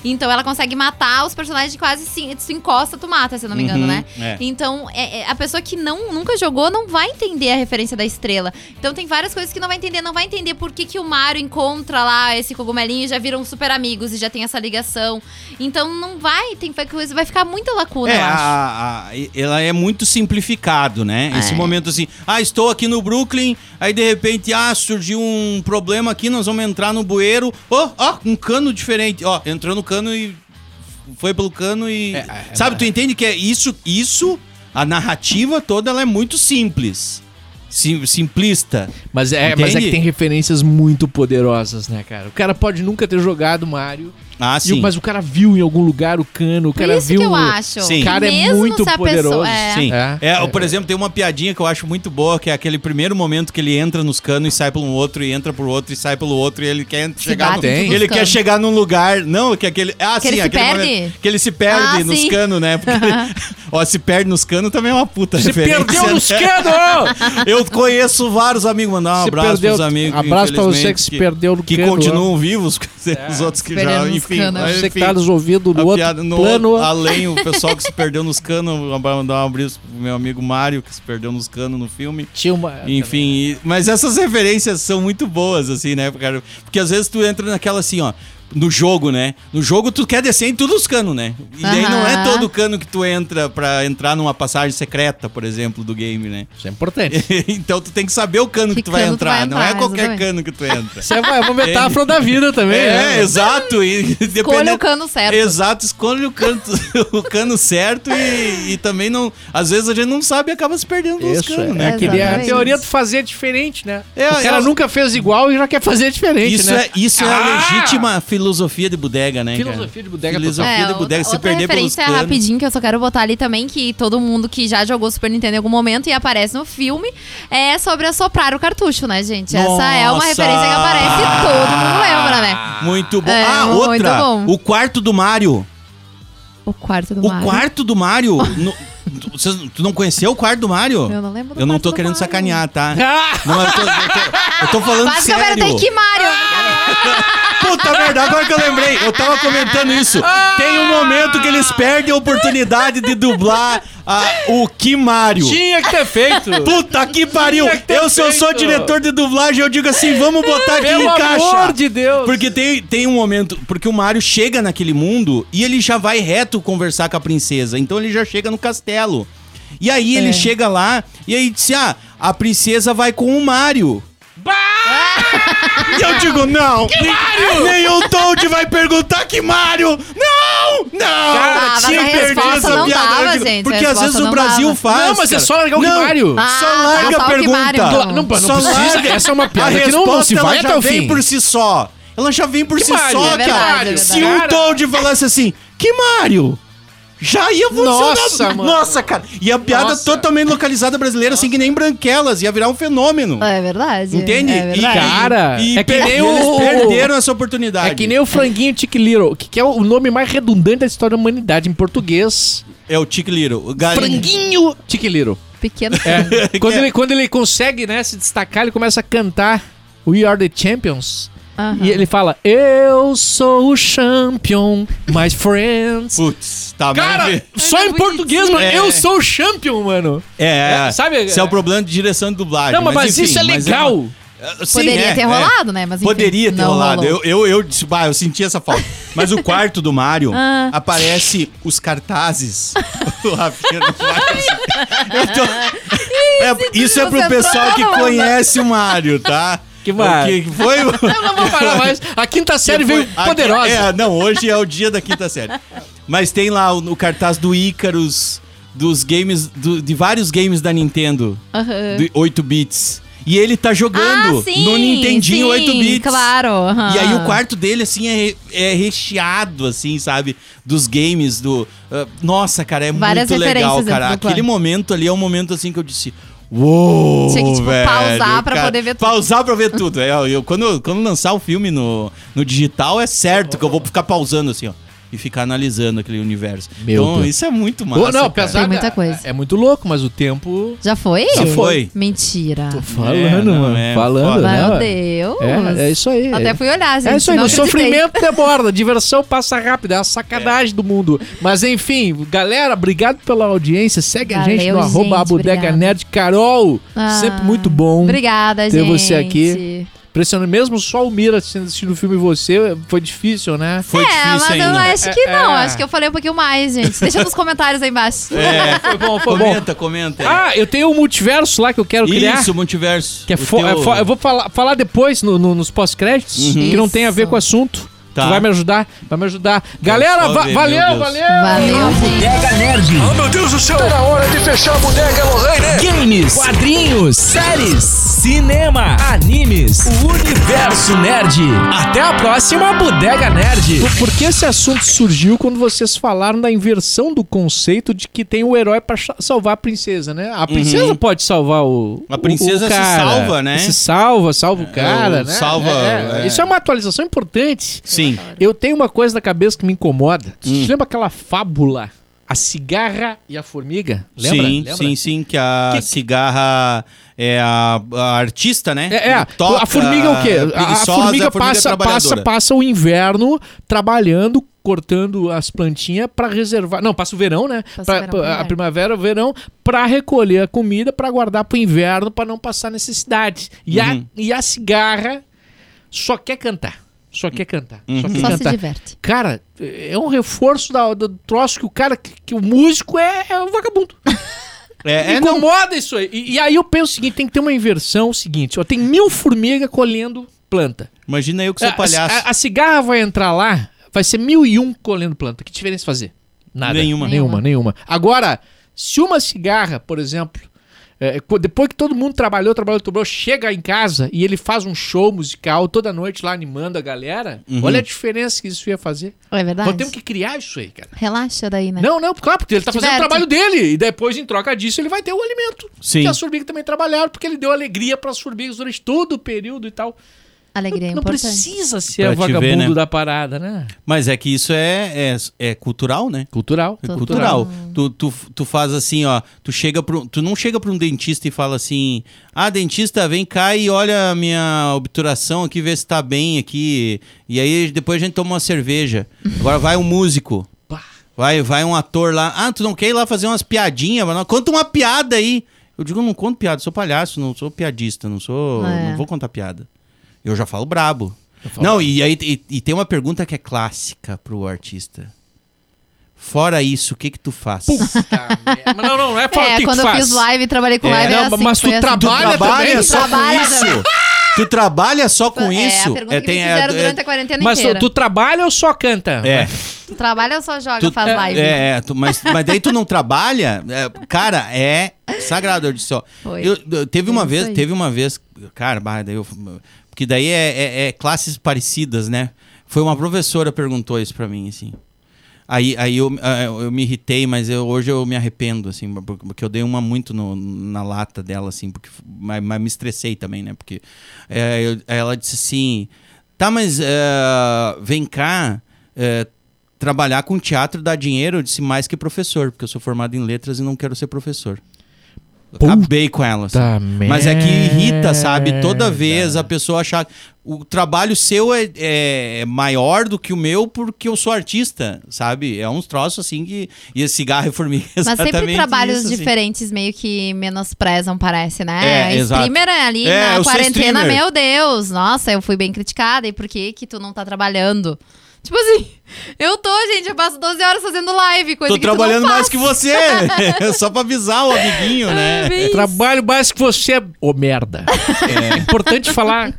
Então ela consegue matar os personagens de quase se, se encosta, tu mata, se eu não me engano, Uhum, né? é. Então, é- é- a pessoa que não, nunca jogou não vai entender a referência da estrela. Então, tem várias coisas que não vai entender. Não vai entender por que, que o Mario encontra lá esse cogumelinho e já viram super amigos e já tem essa ligação. Então, não vai, tem vai coisa, vai ficar muita lacuna, É, eu acho. a- a- ela é muito simplificado, né? Esse É. momento assim, ah, estou aqui no Brooklyn, aí de repente, ah, surgiu um problema aqui, nós vamos entrar no bueiro, ó, ó, um cano diferente, ó, entrou no cano e foi pelo cano e... Sabe, tu entende que é isso, isso, a narrativa toda, ela é muito simples, Sim- simplista. Mas é, mas é que tem referências muito poderosas, né, cara? O cara pode nunca ter jogado Mario, Ah, e o- sim. mas o cara viu em algum lugar o cano, o Por cara isso viu. que eu o- acho. Sim. O cara é Mesmo muito se a poderoso. pessoa- é. Sim. É, É, é, por exemplo, tem uma piadinha que eu acho muito boa, que é aquele primeiro momento que ele entra nos canos e sai pelo outro, e entra pro outro e sai pelo outro, e ele quer chegar no, Ele quer chegar num lugar. Não, que aquele. Ah, Que sim, ele se aquele perde? momento que ele se perde Ah, nos sim. canos, né? Porque ele- *laughs* ó, se perde nos canos também é uma puta Se referência. perdeu nos né? canos! *laughs* Eu conheço vários amigos, mandar um Se abraço perdeu- pros amigos. abraço pra você que se perdeu no Que cano, continuam vivos, *laughs* os outros que já, nos enfim. canos. mas, Você que tá nos ouvindo no outro piada no plano. outro- além o pessoal que se perdeu nos canos, mandar um abraço pro meu amigo Mário, que se perdeu nos canos no filme. Tinha uma. Enfim, e- mas essas referências são muito boas, assim, né, cara? Porque às vezes tu entra naquela assim, ó. No jogo, né? No jogo tu quer descer em todos os canos, né? E daí não é todo cano que tu entra pra entrar numa passagem secreta, por exemplo, do game, né? Isso é importante. *laughs* então tu tem que saber o cano que, Que tu vai cano tu entrar, vai não é entrar, qualquer exatamente. cano que tu entra. Isso é uma, é uma *laughs* metáfora da vida também. É, né? exato. E *laughs* Escolha dependendo- o cano certo. Exato, escolhe o, canto, o cano certo e, e também não. Às vezes a gente não sabe e acaba se perdendo nos Isso, canos, é. né? Aquele- a Exatamente. teoria do fazer diferente, né? É, o cara é- nunca fez igual e já quer fazer diferente, Isso, né? é, isso é a Ah! legítima filosofia de bodega, né? cara? Filosofia de bodega Filosofia É, de bodega, se outra perder pelos referência canos. rapidinho que eu só quero botar ali também, que todo mundo que já jogou Super Nintendo em algum momento e aparece no filme, é sobre assoprar o cartucho, né, gente? Essa é uma Nossa! referência que aparece e todo mundo lembra, né? Muito bom. É, ah, muito outra. bom. O quarto do Mario. O quarto do O Mario. quarto do Mario. no- tu, vocês- tu não conheceu o quarto do Mario? Eu não lembro Eu não tô do querendo Mario. sacanear, tá? *laughs* Ah! Não, eu tô, eu tô- eu tô falando eu sério. apertei que Mario. *laughs* Puta merda, agora que eu lembrei, eu tava comentando isso. Tem um momento que eles perdem a oportunidade de dublar a- o Kimário. Tinha que ter feito. Puta que pariu! Que Eu, se eu sou diretor de dublagem, eu digo assim, vamos botar aqui Pelo em caixa. amor de Deus. Porque tem, tem um momento, porque o Mario chega naquele mundo e ele já vai reto conversar com a princesa. Então ele já chega no castelo. E aí É. ele chega lá e aí disse: Ah, a princesa vai com o Mario. E eu digo, não, nem, nem o Toad vai perguntar que Mario! Não! Não! Ah, mas Tinha a perdido resposta essa não piada. dava, gente, a Porque às vezes o não Brasil dava. faz. Não, mas é cara. só largar o Não, Mario. Ah, Só tá, larga a pergunta. Então. Não, não Só precisa. larga. Essa é uma A piada que não, não resposta se vai ela até já o vem fim. por si só. Ela já vem por Que si Mario? só, É verdade, cara. é verdade. Se o Cara. Toad falasse assim, que Mario? Já ia funcionar. Nossa, mano. Nossa, cara. E a piada Nossa. totalmente localizada brasileira, assim que nem branquelas. Ia virar um fenômeno. É verdade. Entende? É E, verdade. Cara, e é que nem e o- eles perderam essa oportunidade. É que nem o franguinho Chick Little, que que é o nome mais redundante da história da humanidade em português. É o Chick Little. Franguinho Chick Little. Pequeno. É. quando, ele, quando ele consegue, né, se destacar, ele começa a cantar We Are the Champions. Aham. E ele fala, eu sou o champion, my friends. Putz, tá Cara, mas- só é em português, mano, É. eu sou o champion, mano. É, É, sabe- Esse é o problema de direção de dublagem. Não, mas, mas enfim, isso é mas legal. uma- Sim, Poderia é, ter é. rolado, né? Mas enfim, Poderia ter não rolado. rolou. Eu, eu, eu disse, bah, eu senti essa falta. Mas o quarto do Mario *laughs* Ah. aparece os cartazes. *laughs* o Rafinha não vai. *laughs* Eu tô- É, isso é pro pessoal que conhece o Mario, tá? Que O vai. que foi? *laughs* Eu não vou parar mais. A quinta série veio poderosa. É, não, hoje é o dia da quinta série. Mas tem lá o, o cartaz do Icarus, dos games, do- de vários games da Nintendo, Aham. de 8 bits. E ele tá jogando Ah, sim, no Nintendinho sim, 8 bits. Claro. aham. E aí o quarto dele, assim, é, é recheado, assim, sabe? Dos games, do... ah, nossa, cara, é Várias muito legal, cara. Aquele momento ali é um momento, assim, que eu disse... Uou, Tinha que, tipo, velho, pausar pra cara. poder ver tudo. Pausar pra ver tudo. É, eu, quando, quando lançar o filme no, no digital, é certo que eu vou ficar pausando, assim, ó. E ficar analisando aquele universo. Meu então, Deus. isso é muito massa, não, Tem muita coisa. É muito louco, mas o tempo. Já foi? Já foi. Mentira. Tô falando, É, não, mano. é falando, foda. né? Meu Deus. É, é isso aí. Até fui olhar, gente. É isso aí, não no acreditei. sofrimento *laughs* demora, a diversão passa rápido, é a sacanagem do mundo. Mas enfim, galera, obrigado pela audiência. Segue a gente Valeu, no arroba gente, Bodega. Nerd. Carol, Ah, sempre muito bom. Obrigada, ter gente. você aqui. Impressionante, mesmo só o Mira assistindo o filme e você, foi difícil, né? Foi é, difícil mas ainda. eu acho que É, não. é. Acho que eu falei um pouquinho mais, gente. Deixa nos comentários aí embaixo. É, Foi *laughs* bom, foi bom. comenta, comenta. Ah, eu tenho um multiverso lá que eu quero criar. Isso, multiverso. Que é O fo- teu- é eu vou falar, falar depois no- no- nos pós-créditos, que não tem a ver com o assunto. Tá. Tu vai me ajudar, vai me ajudar. Galera, só va- ver, valeu, valeu! Valeu, gente. Bodega Nerd. meu Deus do céu! Tá na hora de fechar a bodega, Lorraine! Games, quadrinhos, séries, cinema, animes, o universo nerd. Até a próxima Bodega Nerd. Por- que esse assunto surgiu quando vocês falaram da inversão do conceito de que tem o herói pra cha- salvar a princesa, né? A princesa pode salvar o. A o- princesa o se cara. salva, né? Se salva, salva o cara, o né? salva, É, é. Isso é uma atualização importante. Sim. Eu tenho uma coisa na cabeça que me incomoda. Você Hum. lembra aquela fábula? A cigarra e a formiga? Lembra? sim, Lembra? sim, sim, que a Que- cigarra é a, a artista, né? É, é. Toca, a formiga é o quê? A- A, preguiçosa, formiga, passa, passa, trabalhadora. passa o inverno trabalhando, cortando as plantinhas pra reservar. Não, passa o verão, né? Passa Pra- o verão, pra- a verdade. primavera, o verão, pra recolher a comida, pra guardar pro inverno, pra não passar necessidade. E, a, Uhum. e a cigarra só quer cantar. Só quer cantar. Uhum. Só quer Só se cantar. diverte. Cara, é um reforço da- do troço que o cara, que, que o músico é, é um vagabundo. *laughs* É, é, não. incomoda isso aí. E, e aí eu penso o seguinte: tem que ter uma inversão. o seguinte, ó, tem mil formigas colhendo planta. Imagina eu que sou A- palhaço. A, a cigarra vai entrar lá, vai ser mil e um colhendo planta. Que diferença fazer? Nada. Nenhuma. Nenhuma, nenhuma. Agora, se uma cigarra, por exemplo, é, co- depois que todo mundo trabalhou, trabalhou, trabalhou, chega em casa e ele faz um show musical toda noite lá animando a galera, Uhum. olha a diferença que isso ia fazer. É verdade. Nós temos que criar isso aí, cara. Relaxa daí, né? Não, não, claro, porque ele tá fazendo o Diverte. trabalho dele. E depois, em troca disso, ele vai ter o alimento. Sim. Que as formigas também trabalharam, porque ele deu alegria pras formigas durante todo o período e tal. Alegria é não importante. precisa ser Pra vagabundo ver, né? da parada, né? Mas é que isso é, é, é cultural, né? Cultural. É cultural. Tu, tu, tu faz assim, ó. Tu, chega pro, tu não chega pra um dentista e fala assim: Ah, dentista, vem cá e olha a minha obturação aqui, vê se tá bem aqui. E aí depois a gente toma uma cerveja. Agora vai um músico. Vai, vai um ator lá. Ah, tu não quer ir lá fazer umas piadinhas? Mas não, conta uma piada aí. Eu digo, não conto piada, sou palhaço, não sou piadista, não sou. É. Não vou contar piada. Eu já falo brabo. Não, e aí e, e tem uma pergunta que é clássica pro artista. Fora isso, o que que tu faz? Tá, *laughs* merda. Mas não, não, não é falar o É, que que quando tu eu faz. fiz live, trabalhei com É, live, não, assim, mas tu assim. trabalha trabalha também? só Trabalha com isso? *laughs* tu trabalha só com É, isso? a pergunta que me fizeram durante a quarentena Mas tu, inteira. tu trabalha ou só canta? é, Tu trabalha ou só joga, tu, faz live? é, é, tu- mas, mas daí tu não trabalha, é, cara, é sagrado, eu disse, ó. Foi. Eu, eu- teve uma vez, teve uma vez, cara, daí eu, porque daí é, é- é classes parecidas, né? Foi uma professora perguntou isso pra mim, assim. Aí, aí eu, ah, eu me irritei, mas eu- hoje eu me arrependo, assim, por- porque eu dei uma muito no- na lata dela, assim, porque, mas, mas me estressei também, né? Porque é, eu- ela disse assim, tá, mas é, vem cá, é, trabalhar com teatro dá dinheiro? Eu disse, mais que professor, porque eu sou formado em letras e não quero ser professor. Acabei com ela. assim. Puta Mas é que irrita, sabe? Toda vez a pessoa achar. O trabalho seu é, é maior do que o meu porque eu sou artista, sabe? É uns troços assim que. E esse cigarro e formiga. é *laughs* Mas sempre trabalhos isso, assim. diferentes meio que menosprezam, parece, né? É, exato. Streamer ali É, na quarentena, meu Deus. Nossa, eu fui bem criticada. E por que que tu não tá trabalhando? Tipo assim, eu tô, gente, eu passo 12 horas fazendo live, coisa Tô que tu não trabalhando mais faz. que você. *laughs* *laughs* Só pra avisar o amiguinho, né? Bem isso. Trabalho mais que você, ô merda. É importante falar,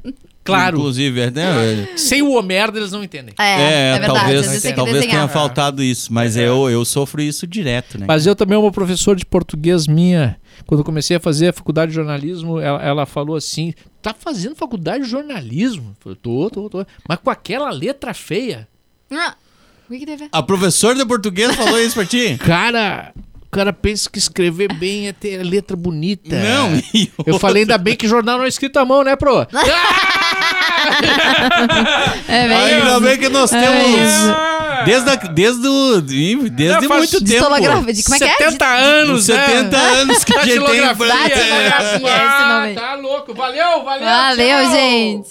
claro. Inclusive, é, né? Sem o ô merda, eles não entendem. É, é, verdade. Às talvez, tem talvez tenha faltado isso, mas eu, eu sofro isso direto, né? Mas eu também, uma professora de português minha, quando eu comecei a fazer a faculdade de jornalismo, ela, ela falou assim: tá fazendo faculdade de jornalismo? Eu falei, tô, tô, tô. Mas com aquela letra feia. Ah, O que, que teve? A professora de português falou isso pra ti? *laughs* Cara, o cara pensa que escrever bem é ter letra bonita. Não, e Eu falei, ainda bem que jornal não é escrito à mão, né, pro? *laughs* É *laughs* Ainda bem que nós É temos. Desde, a, desde, o, desde faz muito tempo. De- Como é que é? 70 anos, né? 70 anos que a gente tem. Datilografia. Datilografia, esse nome aí. Tá louco. Valeu, valeu. Valeu, tchau. gente.